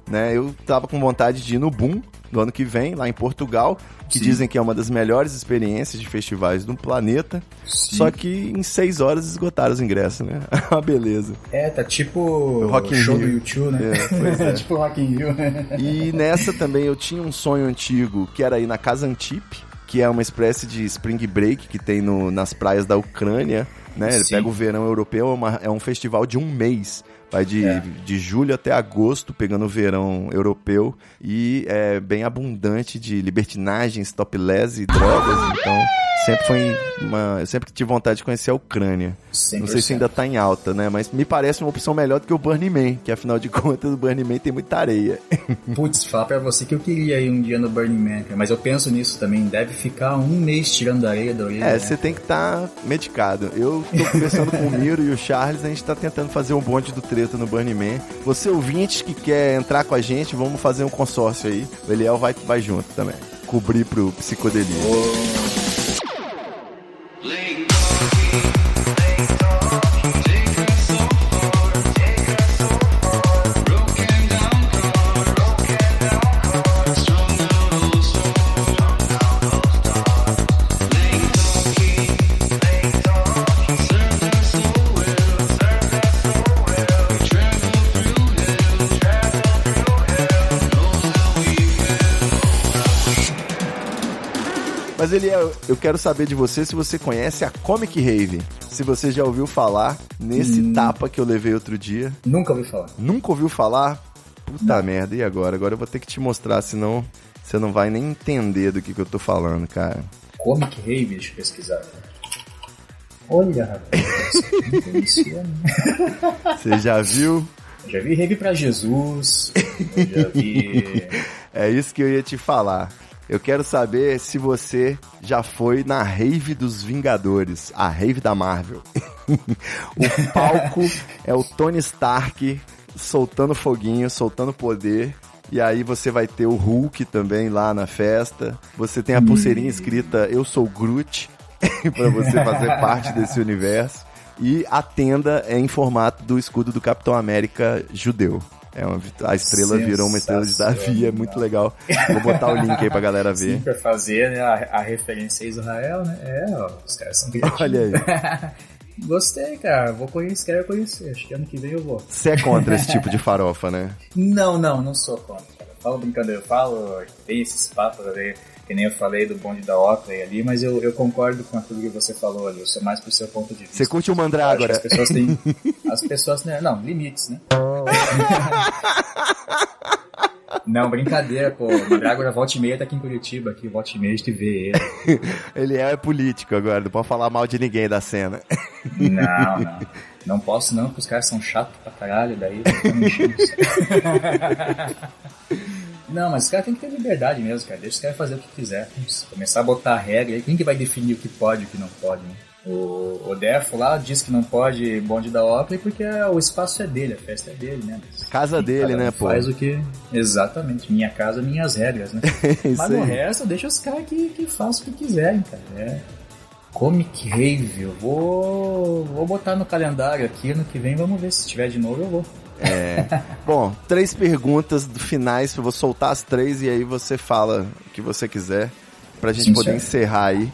Né, eu tava com vontade de ir no Boom do ano que vem, lá em Portugal, que Sim. dizem que é uma das melhores experiências de festivais do planeta. Sim. Só que em seis horas esgotaram os ingressos, né? Uma beleza. É, tá tipo Rock in show Rio. do YouTube, né? É, pois é. tipo Rock in Rio. E nessa também eu tinha um sonho antigo, que era ir na Casa Antip, que é uma espécie de spring break que tem no- nas praias da Ucrânia, né? Ele Sim. pega o verão europeu, é, uma- é um festival de um mês. Vai de, É. de julho até agosto, pegando o verão europeu. E é bem abundante de libertinagens, topless e drogas. Então, sempre foi uma... Eu sempre tive vontade de conhecer a Ucrânia. Não sei se 100%. ainda tá em alta, né? Mas me parece uma opção melhor do que o Burning Man, que afinal de contas o Burning Man tem muita areia. Putz, falar pra você que eu queria ir um dia no Burning Man, mas eu penso nisso também. Deve ficar um mês tirando areia da orelha. É, né? você tem que estar medicado. Eu tô conversando com o Miro e o Charles, a gente tá tentando fazer um bonde do treta no Burning Man. Você ouvinte que quer entrar com a gente, vamos fazer um consórcio aí. O Eliel vai, vai junto também. Cobrir pro psicodelia. Let. Mas Eliel, eu quero saber de você se você conhece a Comic Rave. Se você já ouviu falar nesse tapa que eu levei outro dia. Nunca ouvi falar. Nunca ouviu falar? Puta merda, e agora? Agora eu vou ter que te mostrar, senão você não vai nem entender do que, que eu tô falando, cara. Comic Rave, deixa eu pesquisar. Olha, rapaz, não conhecia, né? Você já viu? Eu Já vi Rave pra Jesus, já vi... É isso que eu ia te falar. Eu quero saber se você já foi na rave dos Vingadores, a rave da Marvel. o palco é o Tony Stark soltando foguinho, soltando poder. E aí você vai ter o Hulk também lá na festa. Você tem a pulseirinha escrita Eu sou Groot para você fazer parte desse universo. E a tenda é em formato do escudo do Capitão América judeu. É uma, a estrela virou uma estrela de Davi, é muito legal. Vou botar o link aí pra galera Sim, ver. pra fazer né, a, a referência a Israel, né? É, ó, os caras são criativos. Olha aí. Gostei, cara. Vou conhecer, quero conhecer. Acho que ano que vem eu vou. Você é contra esse tipo de farofa, né? Não, não, não sou contra. Cara. Falo brincando, eu falo, tem esses papos ali, que nem eu falei do bonde da ópera ali, mas eu, eu concordo com aquilo que você falou ali. Eu sou mais pro seu ponto de vista. Você curte o Mandrágora? As pessoas têm. As pessoas, né? Não, limites, né? Não, brincadeira, pô. O Mandrágora volta e meia tá aqui em Curitiba, aqui, volta e meia a gente vê ele. Ele é político agora, não pode falar mal de ninguém da cena. Não, não. Não posso não, porque os caras são chatos pra caralho, daí Não, mas os caras têm que ter liberdade mesmo, cara. Deixa os caras fazer o que quiser. Se começar a botar regra, aí quem que vai definir o que pode e o que não pode, né? O, o Defo lá diz que não pode bonde da ópera porque o espaço é dele, a festa é dele, né? Mas Casa dele, né, pô? Faz o que... Exatamente. Minha casa, minhas regras, né? Mas no resto, deixa os caras que, que façam o que quiserem, cara. É. Comic Rave, eu vou, vou botar no calendário aqui, ano que vem vamos ver, se tiver de novo eu vou. É. Bom, três perguntas finais, eu vou soltar as três e aí você fala o que você quiser pra gente Sim, poder encerrar aí.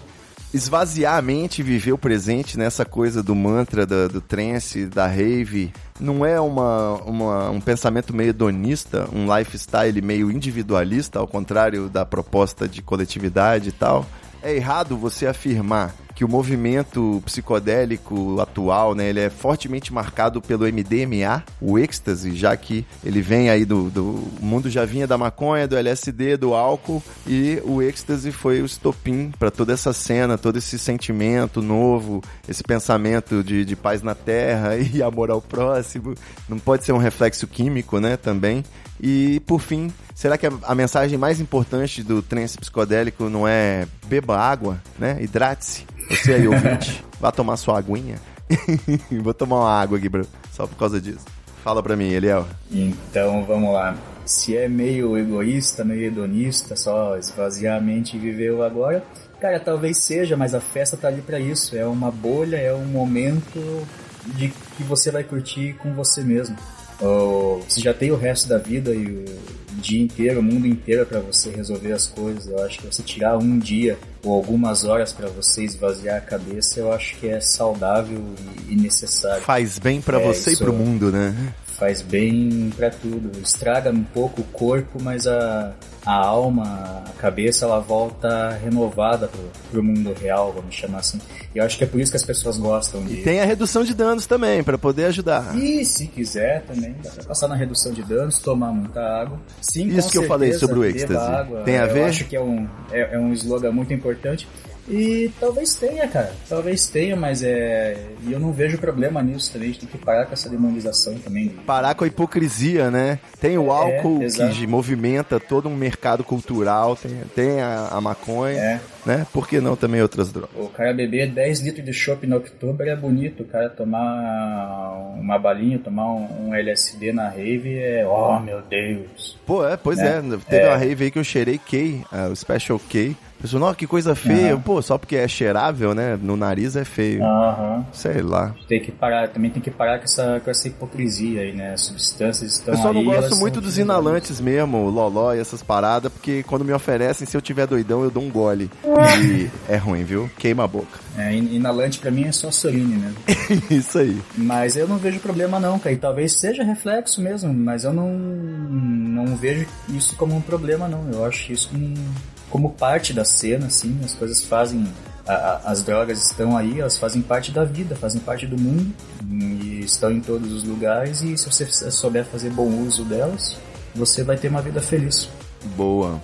Esvaziar a mente e viver o presente nessa coisa do mantra, da- do, trance, da rave, não é uma, uma- um pensamento meio hedonista, um lifestyle meio individualista, ao contrário da proposta de coletividade e tal? É errado você afirmar que o movimento psicodélico atual, né, ele é fortemente marcado pelo MDMA, o êxtase, já que ele vem aí do, do mundo já vinha da maconha, do LSD, do álcool e o êxtase foi o estopim para toda essa cena, todo esse sentimento novo, esse pensamento de, de paz na terra e amor ao próximo. Não pode ser um reflexo químico, né, também. E por fim, será que a, a mensagem mais importante do trance psicodélico não é beba água, né? Hidrate-se. Você aí, ouvinte, vá tomar sua aguinha. Vou tomar uma água aqui, bro, só por causa disso. Fala pra mim, Eliel. Então vamos lá. Se é meio egoísta, meio hedonista, só esvaziar a mente e viver o agora, cara, talvez seja, mas a festa tá ali pra isso. É uma bolha, é um momento de que você vai curtir com você mesmo. Ou você já tem o resto da vida e o dia inteiro, o mundo inteiro pra você resolver as coisas. Eu acho que você tirar um dia ou algumas horas pra você esvaziar a cabeça, eu acho que é saudável e necessário Faz bem pra É, você e pro mundo, né? faz bem pra tudo. Estraga um pouco o corpo, mas a, a alma, cabeça, ela volta renovada pro, pro mundo real, vamos chamar assim. E eu acho que é por isso que as pessoas gostam de. Tem a redução de danos também, pra poder ajudar. E se quiser também, dá pra passar na redução de danos, tomar muita água. Sim, Isso que eu falei certeza, sobre o êxtase. água. Tem a eu ver? acho que é um, é, é um slogan muito importante. E talvez tenha, cara. Talvez tenha, mas é. E eu não vejo problema nisso também. A gente tem que parar com essa demonização também. Parar com a hipocrisia, né? Tem o álcool exato. que movimenta todo um mercado cultural, tem, tem a, a maconha, É. né? Por que não também outras drogas? O cara beber 10 litros de chopp no outubro é bonito. O cara tomar uma balinha, tomar um, um LSD na rave é. Oh meu Deus! Pô, é, pois é, É. teve É. uma rave aí que eu cheirei K, ah, o Special K. A pessoa, nossa, que coisa feia. Aham. Pô, só porque é cheirável, né? No nariz é feio. Aham. Sei lá. Tem que parar, também tem que parar com essa, com essa hipocrisia aí, né? As substâncias estão Eu só não aí, gosto muito dos inalantes mesmo, o loló e essas paradas, porque quando me oferecem, se eu tiver doidão, eu dou um gole. E é ruim, viu? Queima a boca. É, in- inalante pra mim é só Sorine mesmo. Isso aí. Mas eu não vejo problema não, cara. E talvez seja reflexo mesmo, mas eu não, não vejo isso como um problema não. Eu acho isso como, como parte da cena, assim. As coisas fazem... as drogas estão aí, elas fazem parte da vida, fazem parte do mundo. E estão em todos os lugares. E se você souber fazer bom uso delas, você vai ter uma vida feliz. Boa.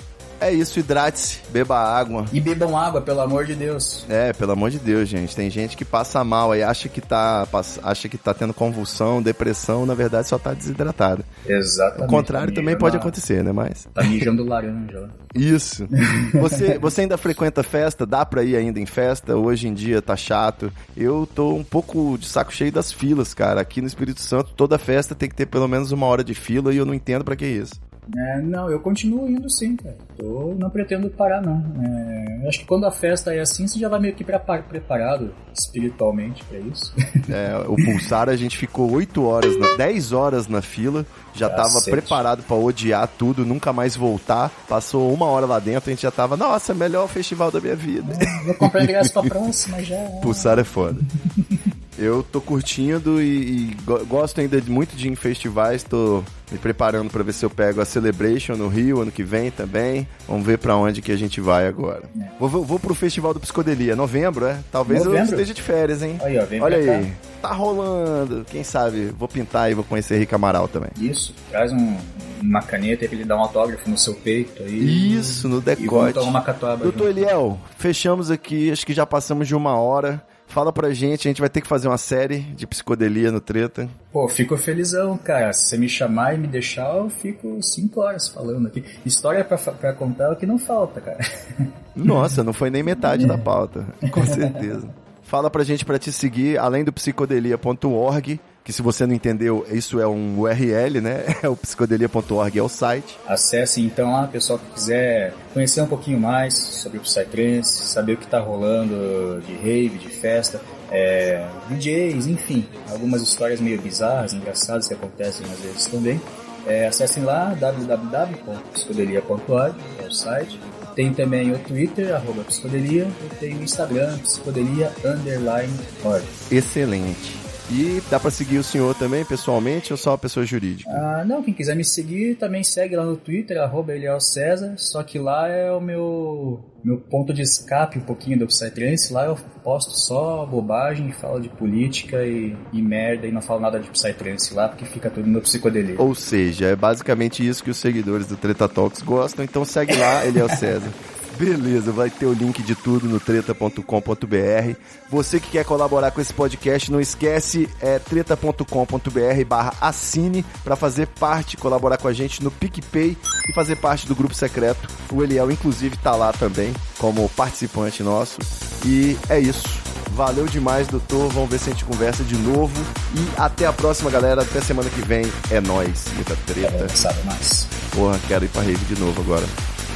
É isso, hidrate-se, beba água. E bebam água, pelo amor de Deus. É, pelo amor de Deus, gente. Tem gente que passa mal aí, acha que tá, acha que tá tendo convulsão, depressão, na verdade só tá desidratado. Exatamente. O contrário Tá também pode acontecer, né? Mas. Tá mijando laranja lá. Isso. Você, você ainda frequenta festa? Dá pra ir ainda em festa? Hoje em dia tá chato. Eu tô um pouco de saco cheio das filas, cara. Aqui no Espírito Santo, toda festa tem que ter pelo menos uma hora de fila e eu não entendo pra que isso. É, não, eu continuo indo sim, cara. Eu não pretendo parar, não. É, acho que quando a festa é assim, você já vai meio que prepa- preparado espiritualmente pra isso. É, o Pulsar a gente ficou 8 horas, na, 10 horas na fila, já tava Cacete. preparado pra odiar tudo, nunca mais voltar. Passou uma hora lá dentro, a gente já tava, nossa, melhor festival da minha vida. Vou comprar ingresso pra próxima já. Pulsar é foda. Eu tô curtindo e, e go- gosto ainda de- muito de ir em festivais, tô me preparando pra ver se eu pego a Celebration no Rio ano que vem também. Vamos ver pra onde que a gente vai agora. Vou, vou, vou pro Festival do Psicodelia, novembro, é? Talvez eu Novembro? esteja de férias, hein? Aí, ó, vem Olha aí, tá rolando. Quem sabe, vou pintar e vou conhecer Rica Amaral também. Isso, traz um- uma caneta pra ele dar um autógrafo no seu peito aí. Isso, no E decote. tomar uma catuaba Doutor junto. Eliel, fechamos aqui, acho que já passamos de uma hora. Fala pra gente, a gente vai ter que fazer uma série de psicodelia no Treta. Pô, fico felizão, cara. Se você me chamar e me deixar, eu fico cinco horas falando aqui. História pra, pra contar é o que não falta, cara. Nossa, não foi nem metade da pauta, com certeza. Fala pra gente pra te seguir, além do psicodelia.org, que se você não entendeu, isso é um URL, né? É o psicodelia.org, é o site. Acesse então lá, pessoal que quiser conhecer um pouquinho mais sobre o Psytrance, saber o que está rolando de rave, de festa, é, DJs, enfim, algumas histórias meio bizarras, engraçadas que acontecem às vezes também. É, acessem lá www.psicodelia.org, é o site. Tem também o Twitter, arroba psicodelia, e tem o Instagram, psicodelia underline org. Excelente. E dá pra seguir o senhor também, pessoalmente, ou só a pessoa jurídica? Ah, não, quem quiser me seguir também segue lá no Twitter, arroba Eliel César, só que lá é o meu, meu ponto de escape um pouquinho do Psytrance, lá eu posto só bobagem, falo de política e, e merda e não falo nada de Psytrance lá, porque fica tudo no psicodelia. Ou seja, é basicamente isso que os seguidores do Treta Talks gostam, então segue lá, Eliel César. Beleza, vai ter o link de tudo no treta.com.br. Você que quer colaborar com esse podcast, não esquece, é treta.com.br barra assine para fazer parte, colaborar com a gente no PicPay e fazer parte do grupo secreto. O Eliel, inclusive, tá lá também como participante nosso. E é isso. Valeu demais, doutor. Vamos ver se a gente conversa de novo. E até a próxima, galera. Até semana que vem. É nóis. Muita treta. É, sabe mais. Porra, quero ir pra rave de novo agora.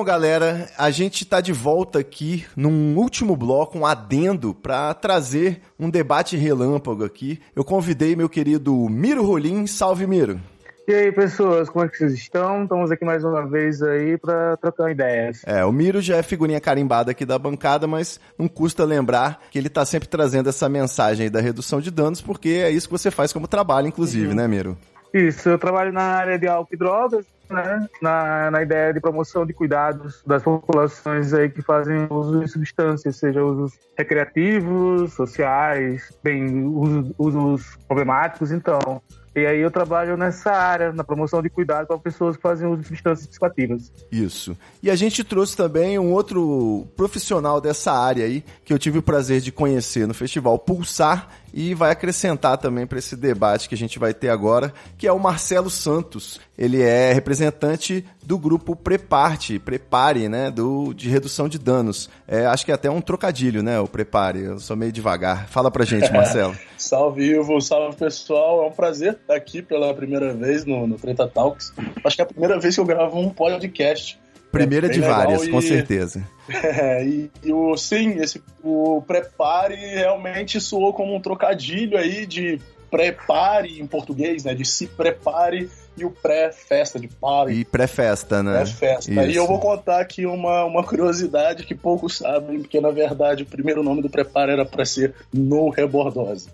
Bom, galera, a gente tá de volta aqui num último bloco, um adendo, para trazer um debate relâmpago aqui. Eu convidei meu querido Miro Rolim. Salve, Miro. E aí, pessoas, como é que vocês estão? Estamos aqui mais uma vez aí para trocar ideias. É, o Miro já é figurinha carimbada aqui da bancada, mas não custa lembrar que ele tá sempre trazendo essa mensagem aí da redução de danos, porque é isso que você faz como trabalho, inclusive, né, Miro? Isso, eu trabalho na área de álcool e drogas, né? Na, na ideia de promoção de cuidados das populações aí que fazem uso de substâncias, seja usos recreativos, sociais, bem, usos, usos problemáticos, então. E aí eu trabalho nessa área, na promoção de cuidado para pessoas que fazem uso de substâncias psicoativas. Isso. E a gente trouxe também um outro profissional dessa área aí, que eu tive o prazer de conhecer no festival Pulsar e vai acrescentar também para esse debate que a gente vai ter agora, que é o Marcelo Santos. Ele é representante do grupo Preparte, Prepare, né, do, de redução de danos. É, acho que é até um trocadilho, né, o Prepare. Eu sou meio devagar. Fala pra gente, Marcelo. Salve, Ivo, salve pessoal. É um prazer estar aqui pela primeira vez no, no Treta Talks. Acho que é a primeira vez que eu gravo um podcast. Primeira É de várias, com e- certeza. É, e, e o, sim, esse, o prepare realmente soou como um trocadilho aí de prepare em português, né? De se prepare e o pré-festa de party. E pré-festa, né? Pré-festa. E eu vou contar aqui uma, uma curiosidade que poucos sabem, porque na verdade o primeiro nome do prepare era para ser No Rebordose.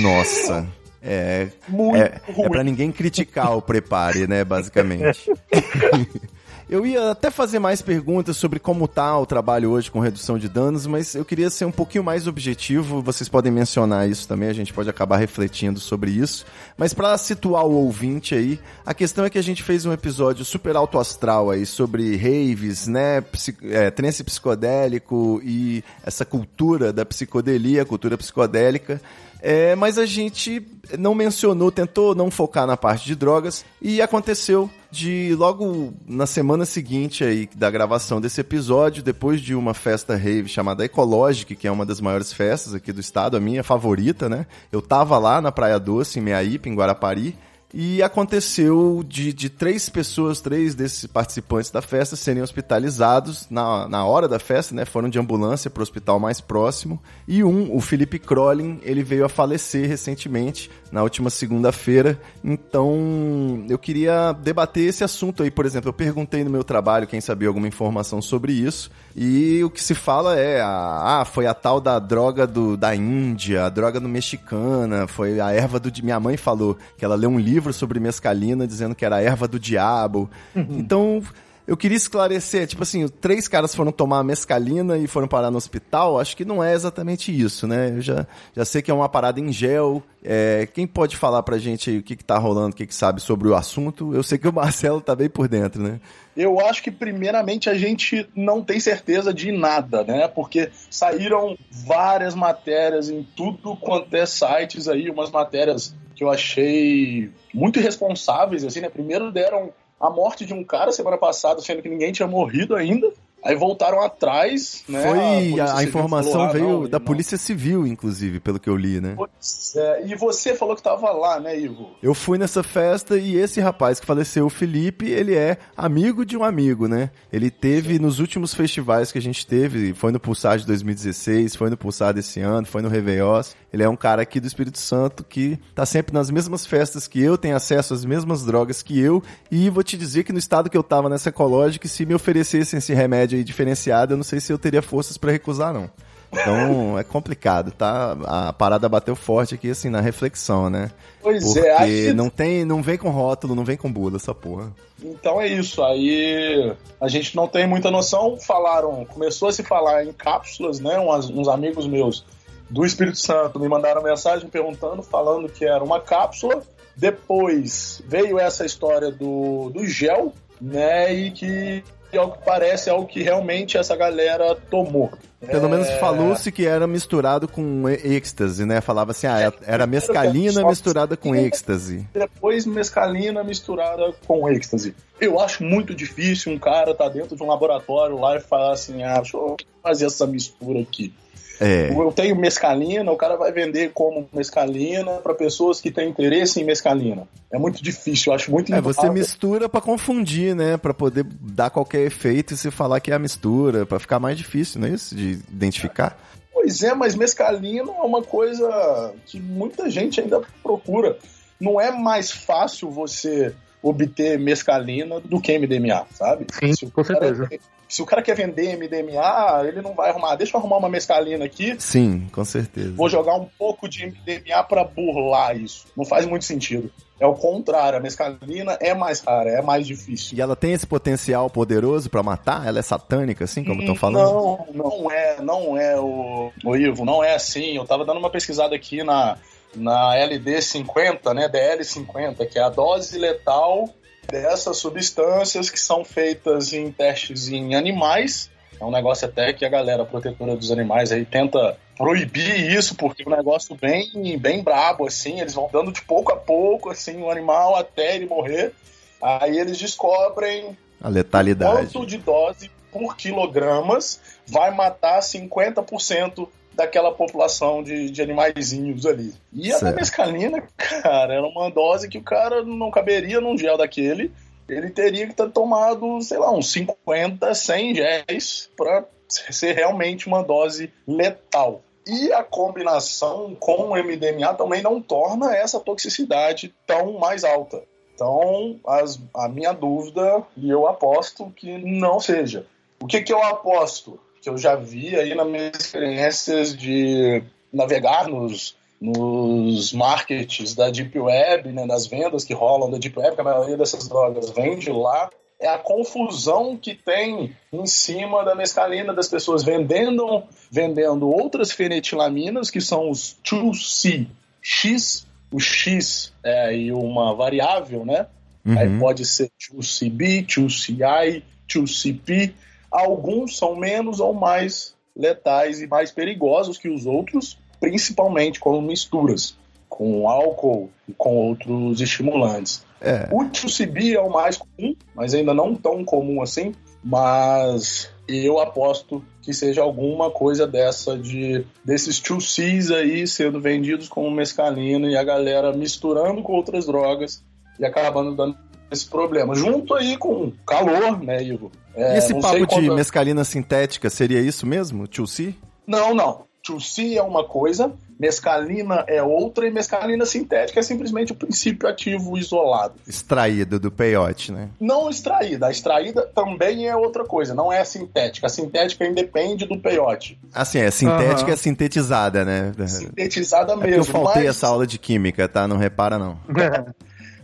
Nossa. É, Muito é, ruim. é pra ninguém criticar o prepare, né, basicamente. Eu ia até fazer mais perguntas sobre como tá o trabalho hoje com redução de danos, mas eu queria ser um pouquinho mais objetivo. Vocês podem mencionar isso também, a gente pode acabar refletindo sobre isso. Mas para situar o ouvinte aí, a questão é que a gente fez um episódio super alto astral aí sobre raves, né, psi, é, trance psicodélico e essa cultura da psicodelia, cultura psicodélica. É, mas a gente não mencionou, tentou não focar na parte de drogas e aconteceu de logo na semana seguinte aí da gravação desse episódio, depois de uma festa rave chamada Ecologic, que é uma das maiores festas aqui do estado, a minha favorita, né? Eu tava lá na Praia Doce, em Meaípe, em Guarapari, e aconteceu de, de três pessoas, três desses participantes da festa serem hospitalizados na, na hora da festa, né? Foram de ambulância para o hospital mais próximo. E um, o Felipe Crolin, ele veio a falecer recentemente, na última segunda-feira. Então, eu queria debater esse assunto aí, por exemplo. Eu perguntei no meu trabalho quem sabia alguma informação sobre isso. E o que se fala é, ah, foi a tal da droga do, da Índia, a droga do mexicana, foi a erva do... Minha mãe falou que ela leu um livro livro sobre mescalina dizendo que era a erva do diabo. Uhum. Então, eu queria esclarecer, tipo assim, três caras foram tomar mescalina e foram parar no hospital, acho que não é exatamente isso, né? Eu já, já sei que é uma parada em gel. É, quem pode falar pra gente aí o que, que tá rolando, o que, que sabe sobre o assunto? Eu sei que o Marcelo tá bem por dentro, né? Eu acho que, primeiramente, a gente não tem certeza de nada, né? Porque saíram várias matérias em tudo quanto é sites aí, umas matérias que eu achei muito irresponsáveis, assim, né? Primeiro deram a morte de um cara semana passada, sendo que ninguém tinha morrido ainda. Aí voltaram atrás, né? Foi, a, a informação falou, ah, veio não, da não. Polícia Civil, inclusive, pelo que eu li, né? Pois é, e você falou que tava lá, né, Ivo? Eu fui nessa festa e esse rapaz que faleceu, o Felipe, ele é amigo de um amigo, né? Ele teve Sim. nos últimos festivais que a gente teve, foi no Pulsar de 2016, foi no Pulsar desse ano, foi no Réveillós. Ele é um cara aqui do Espírito Santo que tá sempre nas mesmas festas que eu, tem acesso às mesmas drogas que eu, e vou te dizer que no estado que eu tava nessa ecológica, se me oferecessem esse remédio aí diferenciado, eu não sei se eu teria forças para recusar, não. Então é complicado, tá? A parada bateu forte aqui, assim, na reflexão, né? Pois Porque é, Porque não tem, não vem com rótulo, não vem com bula essa porra. Então é isso. Aí a gente não tem muita noção. Falaram, começou a se falar em cápsulas, né? Uns, uns amigos meus do Espírito Santo me mandaram mensagem perguntando, falando que era uma cápsula. Depois veio essa história do, do gel, né? E que, ao que parece, é o que realmente essa galera tomou. Pelo é... menos falou-se que era misturado com êxtase, né? Falava assim, ah, era mescalina misturada com êxtase. Depois mescalina misturada com êxtase. Eu acho muito difícil um cara tá dentro de um laboratório lá e falar assim, ah, deixa eu fazer essa mistura aqui. É. Eu tenho mescalina, o cara vai vender como mescalina para pessoas que têm interesse em mescalina. É muito difícil, eu acho muito É, você mistura para confundir, né? Para poder dar qualquer efeito e se falar que é a mistura, para ficar mais difícil, não é isso? De identificar. Pois é, mas mescalina é uma coisa que muita gente ainda procura. Não é mais fácil você obter mescalina do que MDMA, sabe? Sim, com certeza. Se o cara quer vender MDMA, ele não vai arrumar. Deixa eu arrumar uma mescalina aqui. Sim, com certeza. Vou jogar um pouco de MDMA para burlar isso. Não faz muito sentido. É o contrário, a mescalina é mais rara, é mais difícil. E ela tem esse potencial poderoso para matar? Ela é satânica, assim, como estão falando? Não, não é, não é o, o Ivo, não é assim. Eu tava dando uma pesquisada aqui na, na LD50, né, DL50, que é a dose letal dessas substâncias que são feitas em testes em animais. É um negócio até que a galera protetora dos animais aí tenta proibir isso, porque é um negócio bem, bem brabo, assim. Eles vão dando de pouco a pouco, assim, o animal até ele morrer. Aí eles descobrem a letalidade. quanto de dose por quilogramas vai matar 50% daquela população de, de animaizinhos ali. E a mescalina, cara, era uma dose que o cara não caberia num gel daquele. Ele teria que ter tomado, sei lá, uns 50, 100 géis para ser realmente uma dose letal. E a combinação com o MDMA também não torna essa toxicidade tão mais alta. Então, as, a minha dúvida, e eu aposto que não seja. O que, que eu aposto? Que eu já vi aí nas minhas experiências de navegar nos, nos markets da Deep Web, né, nas vendas que rolam da Deep Web, que a maioria dessas drogas vem de lá, é a confusão que tem em cima da mescalina das pessoas vendendo, vendendo outras fenetilaminas, que são os 2C, X, o X é e uma variável, né? Uhum. Aí pode ser 2CB, 2CI, 2CP, Alguns são menos ou mais letais e mais perigosos que os outros, principalmente com misturas, com álcool e com outros estimulantes. É. O 2CB é o mais comum, mas ainda não tão comum assim. Mas eu aposto que seja alguma coisa dessa de desses 2Cs aí sendo vendidos como mescalina e a galera misturando com outras drogas e acabando dando esse problema. Junto aí com calor, né, Ivo? É, e esse papo de quanto- mescalina sintética, seria isso mesmo? 2C? Não, não. 2C é uma coisa, mescalina é outra e mescalina sintética é simplesmente o princípio ativo isolado. Extraído do peiote, né? Não extraída. A extraída também é outra coisa, não é sintética. A sintética independe do peiote. Assim, é sintética, Aham. é sintetizada, né? Sintetizada É mesmo. eu faltei mas... essa aula de química, tá? Não repara, não.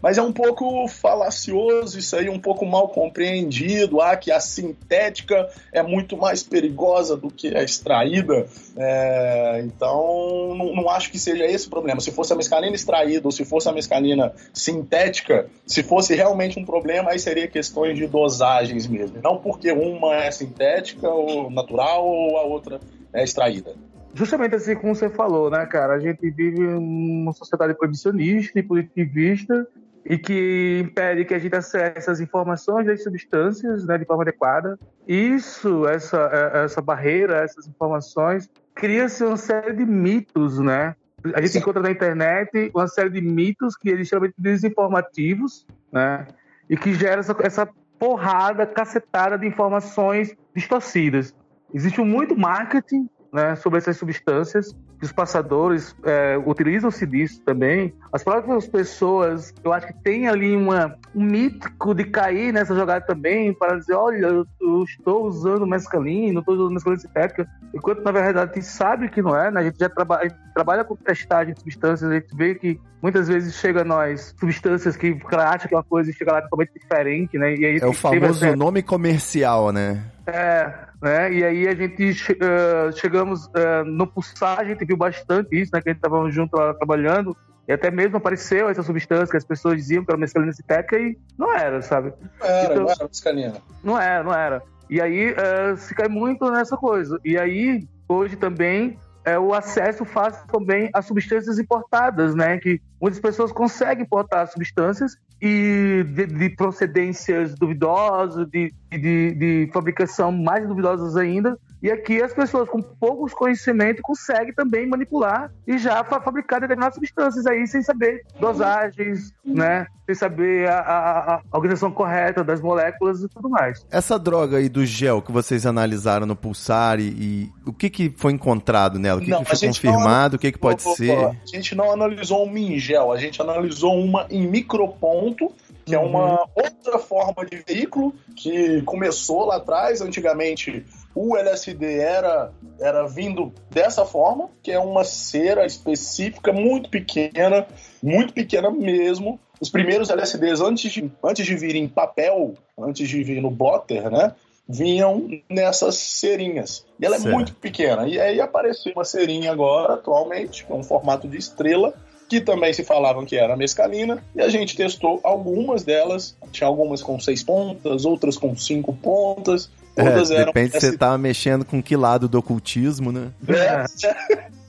Mas é um pouco falacioso isso aí, um pouco mal compreendido. Ah, que a sintética é muito mais perigosa do que a extraída. É, então, não, não acho que seja esse o problema. Se fosse a mescalina extraída ou se fosse a mescalina sintética, se fosse realmente um problema, aí seria questões de dosagens mesmo. Não porque uma é sintética ou natural ou a outra é extraída. Justamente assim como você falou, né, cara? A gente vive uma sociedade proibicionista e positivista e que impede que a gente acesse as informações das substâncias né, de forma adequada. Isso, essa, é, essa barreira, essas informações, cria-se uma série de mitos, né? A gente Sim. encontra na internet uma série de mitos que eles chamam de desinformativos, né? E que gera essa, essa porrada, cacetada de informações distorcidas. Existe muito marketing né, sobre essas substâncias, que os passadores é, utilizam-se disso também. As próprias pessoas, eu acho que tem ali uma, um mítico de cair nessa jogada também, para dizer, olha, eu, eu estou usando mescalina, estou usando mescalina sintética, enquanto na verdade a gente sabe que não é, né? a gente já traba a gente trabalha com testagem de substâncias, a gente vê que muitas vezes chega a nós substâncias que o cara acha que é uma coisa e chega lá totalmente diferente, né? E aí É o famoso essa- nome comercial, né? É, né? E aí a gente eh, chegamos eh, no Pulsar, a gente viu bastante isso, né? Que a gente estava junto lá trabalhando. E até mesmo apareceu essa substância que as pessoas diziam que era mescalina sintética e não era, sabe? Não era, Então- não era mescalina. Não era, não era. E aí eh, se cai muito nessa coisa. E aí, hoje também, é o acesso fácil também a substâncias importadas, né? Que muitas pessoas conseguem importar substâncias e de, de procedências duvidosas, de, de, de fabricação mais duvidosas ainda. E aqui as pessoas com poucos conhecimentos conseguem também manipular e já fa- fabricar determinadas substâncias aí sem saber dosagens, né? Sem saber a, a- a organização correta das moléculas e tudo mais. Essa droga aí do gel que vocês analisaram no Pulsar e, e o que, que foi encontrado nela? O que, Não, que foi gente não confirmado? O que, que pode Ô, ô, ser? ó, A gente não analisou uma em gel, a gente analisou uma em que é uma outra forma de veículo que começou lá atrás. Antigamente, o LSD era, era vindo dessa forma, que é uma cera específica muito pequena, muito pequena mesmo. Os primeiros LSDs, antes de, antes de vir em papel, antes de vir no blotter, né? Vinham nessas cerinhas. E ela é Certo. muito pequena. E aí apareceu uma cerinha agora, atualmente, com um formato de estrela, que também se falavam que era mescalina, e a gente testou algumas delas. Tinha algumas com seis pontas, outras com cinco pontas. É, Todas eram depende se você LSD. tá mexendo com que lado do ocultismo, né? É.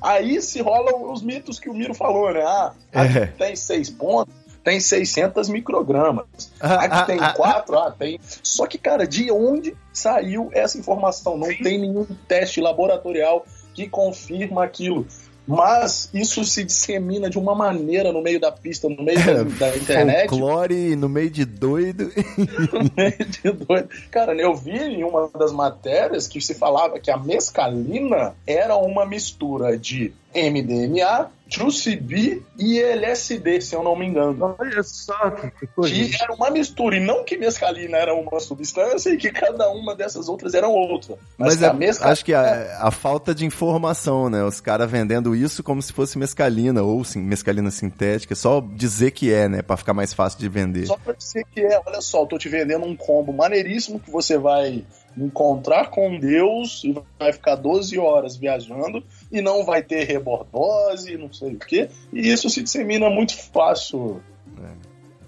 Aí se rolam os mitos que o Miro falou, né? Ah, aqui É. tem seis pontos, tem 600 microgramas. Aqui tem quatro, ah, tem. Só que, cara, de onde saiu essa informação? Não tem nenhum teste laboratorial que confirma aquilo. Mas isso se dissemina de uma maneira no meio da pista, no meio da, da internet. Folclore no meio de doido. de doido. Cara, eu vi em uma das matérias que se falava que a mescalina era uma mistura de MDMA, 2CB e LSD, se eu não me engano. Olha só que, coisa. Que era uma mistura, e não que mescalina era uma substância e que cada uma dessas outras eram outra. Mas, Mas que é- a mescalina acho que a, a falta de informação, né? Os caras vendendo isso como se fosse mescalina ou sim, mescalina sintética. Só dizer que é, né? Pra ficar mais fácil de vender. Só pra dizer que é, olha só, eu tô te vendendo um combo maneiríssimo que você vai encontrar com Deus e vai ficar 12 horas viajando e não vai ter rebordose, não sei o quê. E isso se dissemina muito fácil.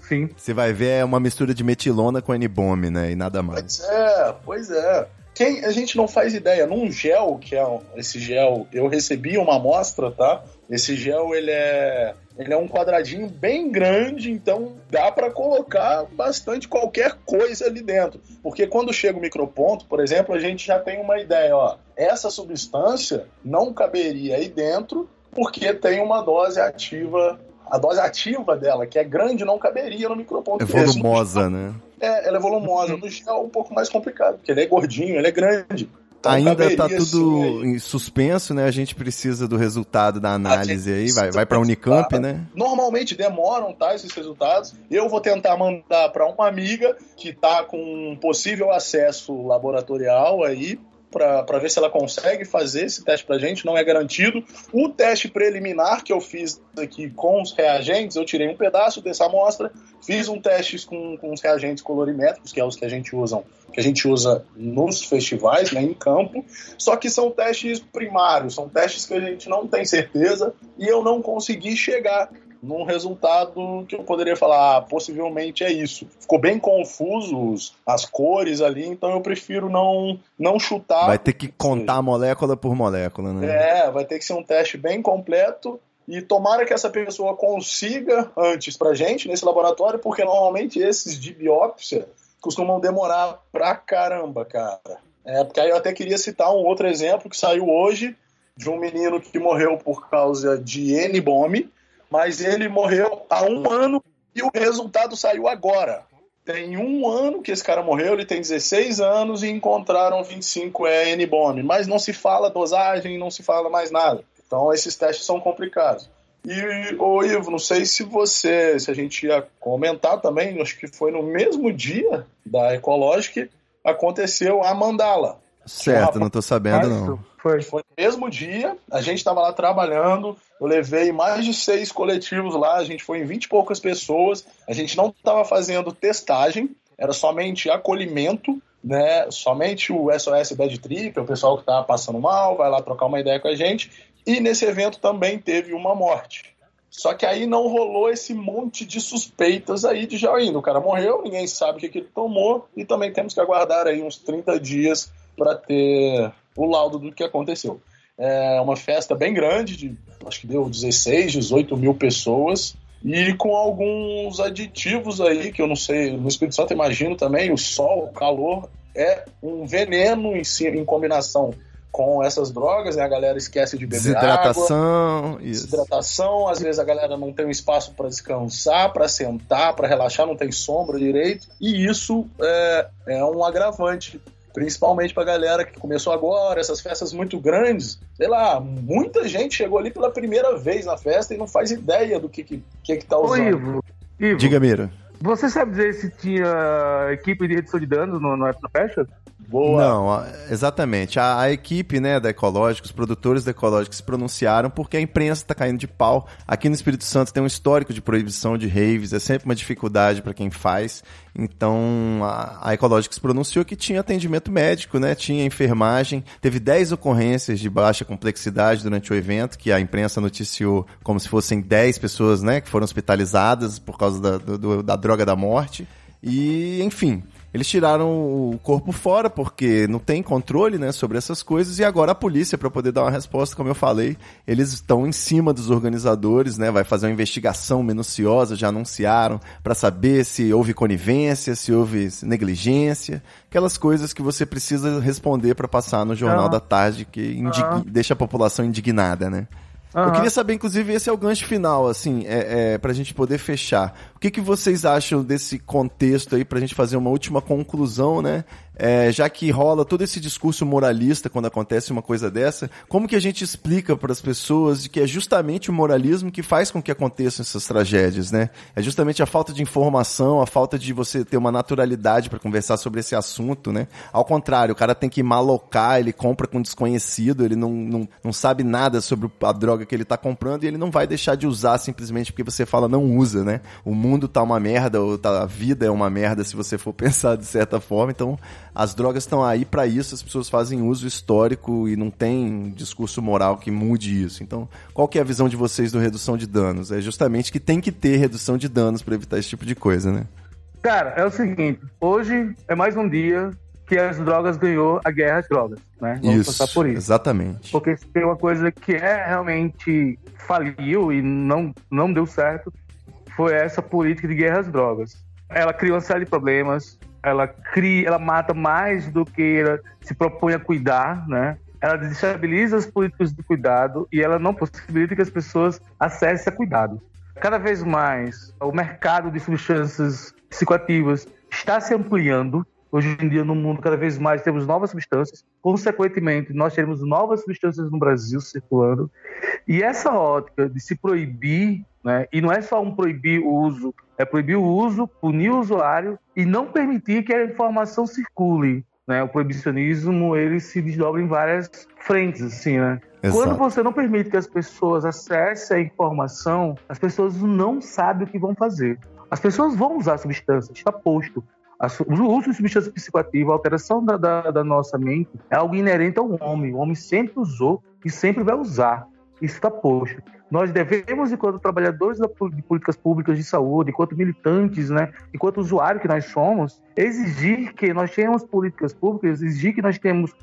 Sim. Você vai ver é uma mistura de metilona com N-bomb, né? E nada mais. Pois é, pois é. Quem, a gente não faz ideia. Num gel, que é esse gel, eu recebi uma amostra, tá? Esse gel, ele é, Ele é um quadradinho bem grande, então dá para colocar bastante qualquer coisa ali dentro. Porque quando chega o microponto, por exemplo, a gente já tem uma ideia, ó. Essa substância não caberia aí dentro porque tem uma dose ativa. A dose ativa dela, que é grande, não caberia no microponto. É volumosa, né? É, ela é volumosa. No gel é um pouco mais complicado, porque ele é gordinho, ele é grande. Então, Ainda caberia, tá tudo em suspenso, né? A gente precisa do resultado da análise aí. Vai, vai pra Unicamp, pensar. né? Normalmente demoram, tá, esses resultados. Eu vou tentar mandar para uma amiga que tá com um possível acesso laboratorial aí para ver se ela consegue fazer esse teste pra gente, não é garantido. O teste preliminar que eu fiz aqui com os reagentes, eu tirei um pedaço dessa amostra, fiz um teste com, com os reagentes colorimétricos, que é os que a gente usa, que a gente usa nos festivais, né, em campo. Só que são testes primários, são testes que a gente não tem certeza e eu não consegui chegar num resultado que eu poderia falar, ah, possivelmente é isso. Ficou bem confuso as cores ali, então eu prefiro não, não chutar. Vai ter que contar molécula por molécula, né? É, vai ter que ser um teste bem completo. E tomara que essa pessoa consiga antes pra gente nesse laboratório, porque normalmente esses de biópsia costumam demorar pra caramba, cara. É, porque aí eu até queria citar um outro exemplo que saiu hoje de um menino que morreu por causa de N-bomb, mas ele morreu há um ano e o resultado saiu agora. Tem um ano que esse cara morreu, ele tem 16 anos e encontraram 25 é N-bomb, mas não se fala dosagem, não se fala mais nada. Então esses testes são complicados. E, ô Ivo, não sei se você, se a gente ia comentar também, acho que foi no mesmo dia da Ecologic, aconteceu a Mandala. Certo, não tô sabendo não. Foi. Foi no mesmo dia, a gente estava lá trabalhando, eu levei mais de seis coletivos lá, a gente foi em 20 e poucas pessoas, a gente não estava fazendo testagem, era somente acolhimento, né? Somente o SOS Bad Trip, o pessoal que tá passando mal, vai lá trocar uma ideia com a gente. E nesse evento também teve uma morte. Só que aí não rolou esse monte de suspeitas aí de já ainda. O cara morreu, ninguém sabe o que, que ele tomou, e também temos que aguardar aí uns 30 dias para ter o laudo do que aconteceu. É uma festa bem grande, de, acho que deu 16, 18 mil pessoas, e com alguns aditivos aí, que eu não sei, no Espírito Santo imagino também, o sol, o calor, é um veneno em, si, em combinação com essas drogas, né? A galera esquece de beber água, Desidratação, isso. desidratação, às vezes a galera não tem um espaço para descansar, para sentar, para relaxar, não tem sombra direito, e isso é, é um agravante, principalmente para galera que começou agora, essas festas muito grandes, sei lá, muita gente chegou ali pela primeira vez na festa e não faz ideia do que que, que, que tá Ô, usando. Ivo, Ivo Diga, Mira. você sabe dizer se tinha equipe de redução de danos no, no Fashion? Boa. Não, exatamente. A, a equipe né, da Ecológica, os produtores da Ecológica se pronunciaram porque a imprensa está caindo de pau. Aqui no Espírito Santo tem um histórico de proibição de raves, é sempre uma dificuldade para quem faz. Então a, a Ecológica se pronunciou que tinha atendimento médico, né, tinha enfermagem. Teve 10 ocorrências de baixa complexidade durante o evento, que a imprensa noticiou como se fossem 10 pessoas né, que foram hospitalizadas por causa da, do- da droga da morte. E, enfim, eles tiraram o corpo fora porque não tem controle, né, sobre essas coisas e agora a polícia para poder dar uma resposta, como eu falei, eles estão em cima dos organizadores, né, vai fazer uma investigação minuciosa, já anunciaram para saber se houve conivência, se houve negligência, aquelas coisas que você precisa responder para passar no jornal da tarde que deixa a população indignada, né? Eu queria saber, inclusive, esse é o gancho final, assim, é, é, pra gente poder fechar. O que, que vocês acham desse contexto aí, pra gente fazer uma última conclusão, né? É, já que rola todo esse discurso moralista quando acontece uma coisa dessa, como que a gente explica para as pessoas de que é justamente o moralismo que faz com que aconteçam essas tragédias, né? É justamente a falta de informação, a falta de você ter uma naturalidade para conversar sobre esse assunto, né? Ao contrário, o cara tem que malocar, ele compra com desconhecido, ele não, não, não sabe nada sobre a droga que ele tá comprando e ele não vai deixar de usar simplesmente porque você fala não usa, né? O mundo tá uma merda, ou tá, a vida é uma merda se você for pensar de certa forma, então as drogas estão aí para isso, as pessoas fazem uso histórico e não tem discurso moral que mude isso. Então, qual que é a visão de vocês do redução de danos? É justamente que tem que ter redução de danos para evitar esse tipo de coisa, né? Cara, é o seguinte, hoje é mais um dia que as drogas ganhou a guerra às drogas, né? Vamos isso, passar por isso. exatamente. Porque se tem uma coisa que é realmente faliu e não, não deu certo, foi essa política de guerra às drogas. Ela cria uma série de problemas, ela cria, ela mata mais do que ela se propõe a cuidar, né? Ela desestabiliza as políticas de cuidado e ela não possibilita que as pessoas acessem a cuidado. Cada vez mais, o mercado de substâncias psicoativas está se ampliando. Hoje em dia, no mundo, cada vez mais temos novas substâncias. Consequentemente, nós teremos novas substâncias no Brasil circulando. E essa ótica de se proibir, né, e não é só um proibir o uso, é proibir o uso, punir o usuário e não permitir que a informação circule. Né? O proibicionismo ele se desdobra em várias frentes, assim, né? Exato. Quando você não permite que as pessoas acessem a informação, as pessoas não sabem o que vão fazer. As pessoas vão usar substâncias, está posto. O uso de substância psicoativa, a alteração da, da, da, nossa mente, é algo inerente ao homem. O homem sempre usou e sempre vai usar. Isso está posto. Nós devemos, enquanto trabalhadores de políticas públicas de saúde, enquanto militantes, né, enquanto usuário que nós somos, exigir que nós tenhamos políticas públicas, exigir que nós tenhamos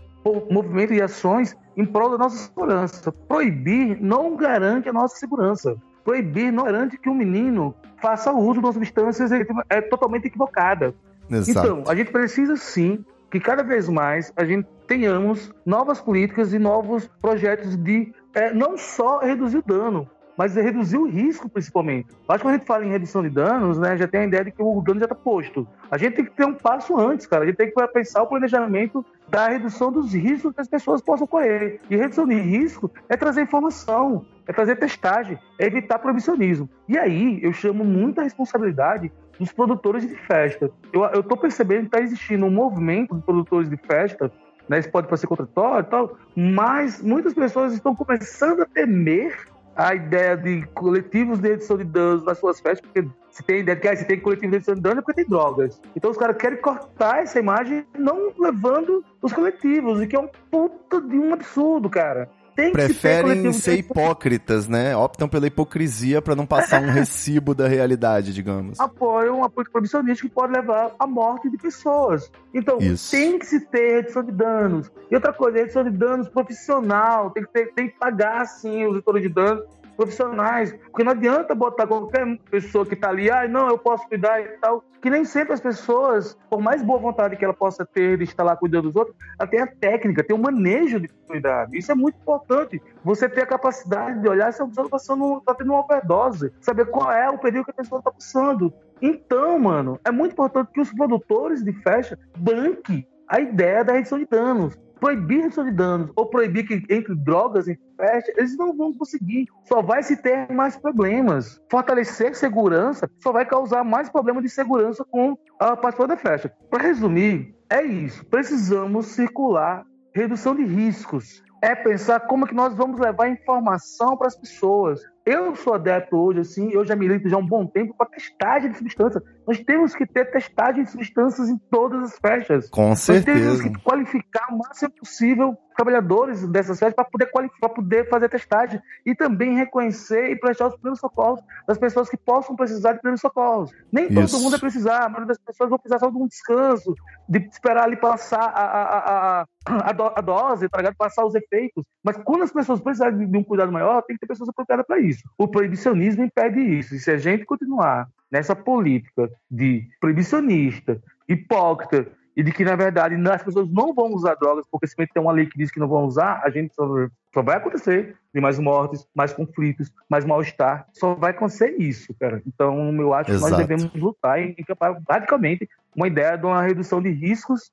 movimento e ações em prol da nossa segurança. Proibir não garante a nossa segurança. Proibir não garante que um menino faça uso de uma substância é totalmente equivocada. Exato. Então, a gente precisa sim que cada vez mais a gente tenhamos novas políticas e novos projetos de é, não só reduzir o dano, mas reduzir o risco, principalmente. Acho que quando a gente fala em redução de danos, né, já tem a ideia de que o dano já está posto. A gente tem que ter um passo antes, cara. A gente tem que pensar o planejamento da redução dos riscos que as pessoas possam correr. E redução de risco é trazer informação, é trazer testagem, é evitar proibicionismo. E aí eu chamo muita responsabilidade dos produtores de festa. Eu estou percebendo que está existindo um movimento de produtores de festa né, isso pode ser contraditório e tal, mas muitas pessoas estão começando a temer a ideia de coletivos de redução de danos nas suas festas, porque se tem ideia de que ah, se tem coletivo de redução de danos é porque tem drogas. Então os caras querem cortar essa imagem não levando os coletivos, e que é um puta de um absurdo, cara tem Preferem que ser hipócritas, né? Optam pela hipocrisia para não passar um recibo da realidade, digamos. Apoiam uma política proibicionista que pode levar à morte de pessoas. Então, Isso. tem que se ter redução de danos. E outra coisa, redução de danos profissional. Tem que, ter, tem que pagar, sim, os retores de danos profissionais. Porque não adianta botar qualquer pessoa que está ali, ah, não, eu posso cuidar e tal. Que nem sempre as pessoas, por mais boa vontade que ela possa ter de estar lá cuidando dos outros, ela tem a técnica, tem o manejo de cuidar. Isso é muito importante. Você ter a capacidade de olhar se a pessoa está passando, tá tendo uma overdose, saber qual é o período que a pessoa está passando. Então, mano, é muito importante que os produtores de festa banquem a ideia da redução de danos proibir redução de danos ou proibir que entre drogas e festa, eles não vão conseguir. Só vai se ter mais problemas. Fortalecer segurança só vai causar mais problemas de segurança com a participação da festa. Para resumir, é isso. Precisamos circular redução de riscos. É pensar como é que nós vamos levar informação para as pessoas. Eu sou adepto hoje, assim, eu já milito já há um bom tempo para testagem de substâncias. Nós temos que ter testagem de substâncias em todas as festas. Com Nós certeza. temos que qualificar o máximo possível trabalhadores dessas festas para poder qualificar, poder fazer testagem e também reconhecer e prestar os primeiros socorros das pessoas que possam precisar de primeiros socorros. Nem todo Isso. mundo vai precisar, a maioria das pessoas vão precisar só de um descanso, de esperar ali passar a, a, a, a, a do- a dose, tá ligado? passar os efeitos. Mas quando as pessoas precisarem de- de um cuidado maior, tem que ter pessoas apropriadas para isso. O proibicionismo impede isso. E se a gente continuar nessa política de proibicionista, hipócrita, e de que, na verdade, as pessoas não vão usar drogas, porque se tem uma lei que diz que não vão usar, a gente só, só vai acontecer de mais mortes, mais conflitos, mais mal-estar. Só vai acontecer isso, cara. Então, eu acho que nós Exato. devemos lutar em encampar radicalmente uma ideia de uma redução de riscos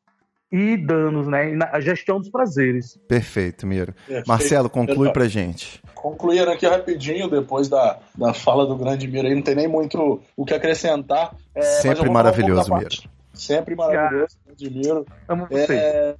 e danos, né? E na a gestão dos prazeres. Perfeito, Miro. Perfeito. Marcelo, conclui Perfeito. pra gente. Concluindo aqui rapidinho, depois da, da fala do grande Miro aí, não tem nem muito o que acrescentar. É, Sempre maravilhoso, parte- Sempre maravilhoso, grande Miro. Amo é,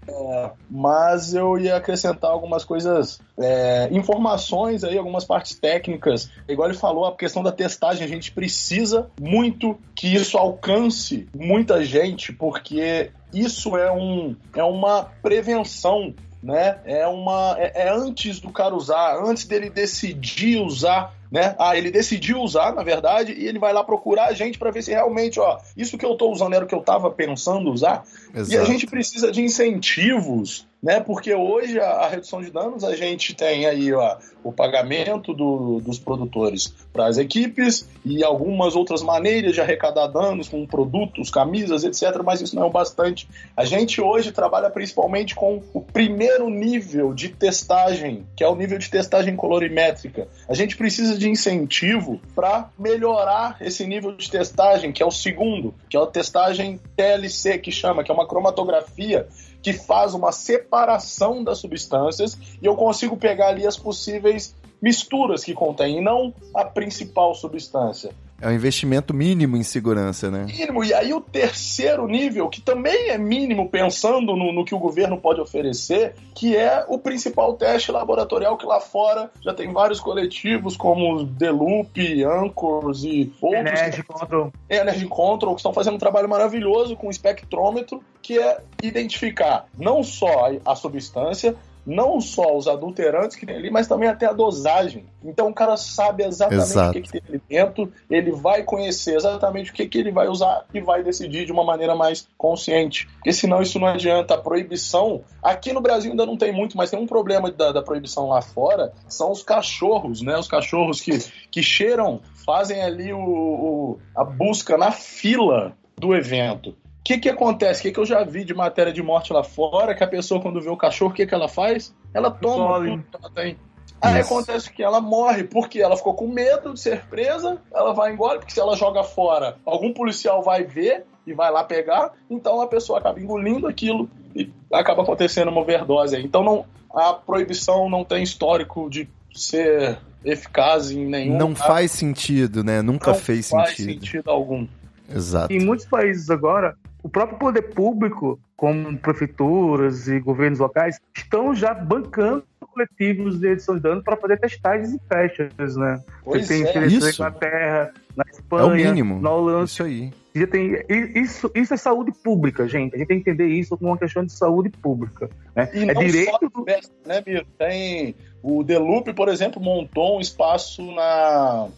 mas eu ia acrescentar algumas coisas, é, informações aí, algumas partes técnicas. Igual ele falou, a questão da testagem, a gente precisa muito que isso alcance muita gente, porque isso é, um, é uma prevenção. Né? É uma é, é antes do cara usar, antes dele decidir usar né? Ah, ele decidiu usar, na verdade, e ele vai lá procurar a gente para ver se realmente, ó, isso que eu tô usando era o que eu tava pensando usar. Exato. E a gente precisa de incentivos, né? Porque hoje a, a redução de danos a gente tem aí ó, o pagamento do- dos produtores para as equipes e algumas outras maneiras de arrecadar danos com produtos, camisas, etc. Mas isso não é o bastante. A gente hoje trabalha principalmente com o primeiro nível de testagem, que é o nível de testagem colorimétrica. A gente precisa de incentivo para melhorar esse nível de testagem, que é o segundo, que é a testagem TLC, que chama, que é uma cromatografia que faz uma separação das substâncias e eu consigo pegar ali as possíveis misturas que contém, e não a principal substância. É um investimento mínimo em segurança, né? Mínimo. E aí o terceiro nível, que também é mínimo pensando no, no que o governo pode oferecer, que é o principal teste laboratorial que lá fora já tem vários coletivos como Deloop, Anchors e outros Energy Control. e Energy Control, que estão fazendo um trabalho maravilhoso com o espectrômetro, que é identificar não só a substância, não só os adulterantes que tem ali, mas também até a dosagem. Então o cara sabe exatamente Exato. o que, que tem ali dentro, ele vai conhecer exatamente o que, que ele vai usar e vai decidir de uma maneira mais consciente. Porque senão isso não adianta. A proibição, aqui no Brasil ainda não tem muito, mas tem um problema da, da proibição lá fora, são os cachorros, né? Os cachorros que, que cheiram, fazem ali o, o- a busca na fila do evento. O que, que acontece? O que, que eu já vi de matéria de morte lá fora? Que a pessoa, quando vê o cachorro, o que, que ela faz? Ela toma tudo que ela tem. Aí Isso. acontece que ela morre porque ela ficou com medo de ser presa, ela vai embora, porque se ela joga fora, algum policial vai ver e vai lá pegar, então a pessoa acaba engolindo aquilo e acaba acontecendo uma overdose. Então não, a proibição não tem histórico de ser eficaz em nenhum Não caso, faz sentido, né? Nunca não fez faz sentido. sentido algum. Exato. Em muitos países agora, o próprio poder público, como prefeituras e governos locais, estão já bancando coletivos de edição de danos para fazer testagens em festas, né? Pois Você tem é. na. Inglaterra, na É Espanha, o mínimo. na Holanda. Isso aí. Já tem, isso, isso é saúde pública, gente. A gente tem que entender isso como uma questão de saúde pública. Né? E É não direito só do. festa, né, Miro? Tem o Deloop, por exemplo, montou um espaço na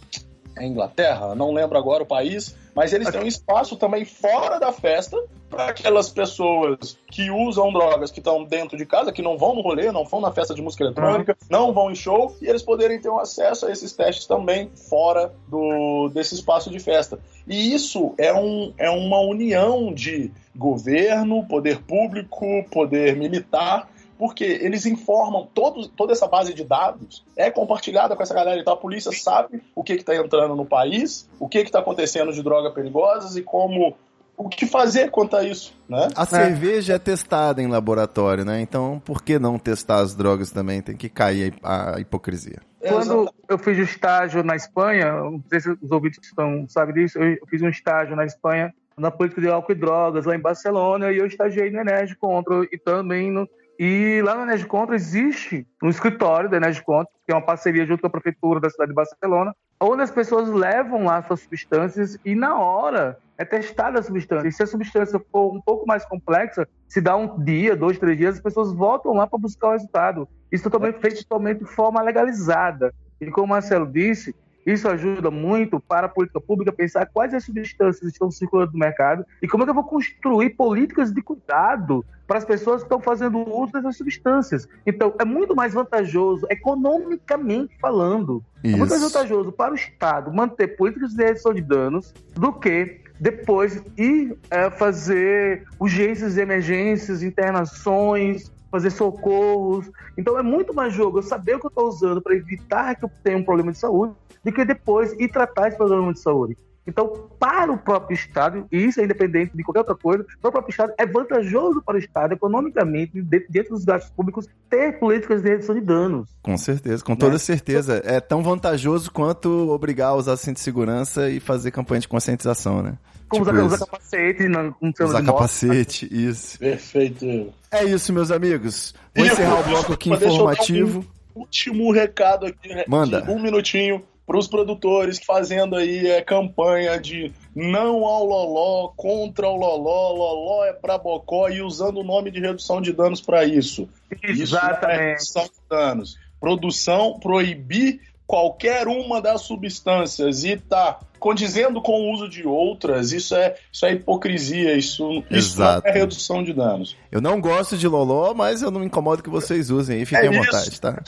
é Inglaterra, não lembro agora o país, mas eles têm um espaço também fora da festa para aquelas pessoas que usam drogas que estão dentro de casa, que não vão no rolê, não vão na festa de música eletrônica, não vão em show, e eles poderem ter um acesso a esses testes também fora do, desse espaço de festa. E isso é, um, é uma união de governo, poder público, poder militar, porque eles informam todos, toda essa base de dados é compartilhada com essa galera. Então a polícia sabe o que está entrando no país, o que está acontecendo de drogas perigosas e como o que fazer quanto a isso, né? A cerveja é testada em laboratório, né? Então, por que não testar as drogas também? Tem que cair a a hipocrisia. Quando eu fiz o estágio na Espanha, não sei se os ouvintes estão, sabem disso, eu fiz um estágio na Espanha na política de álcool e drogas lá em Barcelona e eu estagiei no Energy Control e também no e lá no Energy Control existe um escritório da Energy Control, que é uma parceria junto com a prefeitura da cidade de Barcelona, onde as pessoas levam lá suas substâncias e na hora é testada a substância. E se a substância for um pouco mais complexa, se dá um dia, dois, três dias, as pessoas voltam lá para buscar o resultado. Isso totalmente feito totalmente de forma legalizada. E como o Marcelo disse, isso ajuda muito para a política pública pensar quais as substâncias estão circulando no mercado e como é que eu vou construir políticas de cuidado para as pessoas que estão fazendo uso dessas substâncias. Então, é muito mais vantajoso, economicamente falando, é muito mais Isso. vantajoso para o Estado manter políticas de redução de danos do que depois ir é, fazer urgências e emergências, internações, fazer socorros. Então é muito mais jogo eu saber o que eu estou usando para evitar que eu tenha um problema de saúde do que depois ir tratar esse problema de saúde. Então, para o próprio Estado, e isso é independente de qualquer outra coisa, para o próprio Estado, é vantajoso para o Estado, economicamente, de- dentro dos gastos públicos, ter políticas de redução de danos. Com certeza, com toda certeza. É tão vantajoso quanto obrigar a usar cinto de segurança e fazer campanha de conscientização, né? Como Tipo usar, usar capacete, não, ser Usar de moto. capacete, isso. Perfeito. É isso, meus amigos. Vou E encerrar eu- o bloco aqui informativo. um último recado aqui, né, Manda. um minutinho para os produtores fazendo aí é, campanha de não ao loló, contra o loló, loló é pra bocó e usando o nome de redução de danos para isso. Isso não é Exatamente. redução de danos. Produção, proibir qualquer uma das substâncias e tá condizendo com o uso de outras, isso é, isso é hipocrisia, isso, isso é redução de danos. Eu não gosto de loló, mas eu não me incomodo que vocês usem aí, fiquem É à isso. vontade, tá?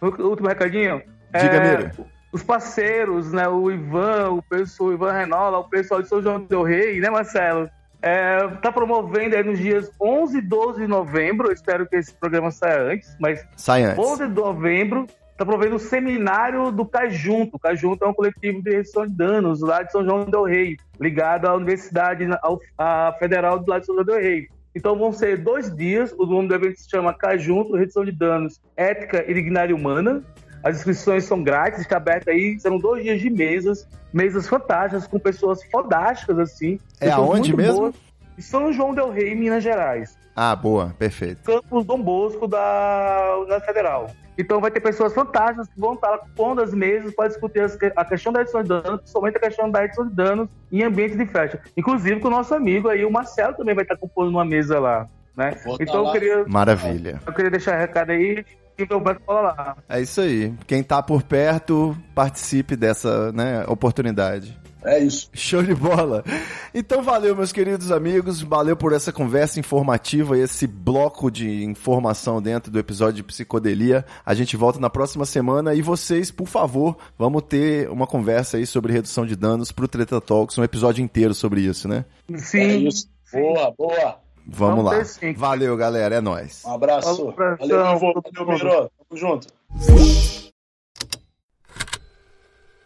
No último recadinho. Diga, é. Os parceiros, né? O Ivan, o pessoal, o Ivan Renola, o pessoal de São João del Rei, né, Marcelo? É, tá promovendo aí nos dias 11 e 12 de novembro. Eu espero que esse programa saia antes, mas Sai antes. 11 de novembro tá promovendo o seminário do Cajunto. O Cajunto é um coletivo de redução de danos lá de São João del Rei, ligado à Universidade à Federal do lado de São João del Rei. Então vão ser dois dias. O nome do evento se chama Cajunto, Redução de Danos, Ética e Dignária Humana. As inscrições são grátis, está aberta aí. Serão dois dias de mesas, mesas fantásticas, com pessoas fodásticas, assim. É aonde muito mesmo? boas. São João del Rei, Minas Gerais. Ah, boa, perfeito. Campus Dom Bosco da, da Federal. Então vai ter pessoas fantásticas que vão estar compondo as mesas para discutir as a questão da redução de danos, principalmente a questão da redução de danos em ambiente de festa. Inclusive com o nosso amigo aí, o Marcelo, também vai estar compondo uma mesa lá. Né? Tá Então eu queria, Maravilha. eu queria deixar recado aí e meu vai falar lá. É isso aí. Quem tá por perto, participe dessa né, oportunidade. É isso. Show de bola. Então valeu, meus queridos amigos. Valeu por essa conversa informativa e esse bloco de informação dentro do episódio de Psicodelia. A gente volta na próxima semana e vocês, por favor, vamos ter uma conversa aí sobre redução de danos pro Treta Talks, um episódio inteiro sobre isso, né? Sim. É isso. Boa, boa. Vamos, Vamos lá. sim. Valeu, galera. É nóis. Um abraço. Um Valeu, Valeu. Miro. Tamo junto.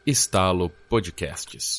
Estalo Podcasts.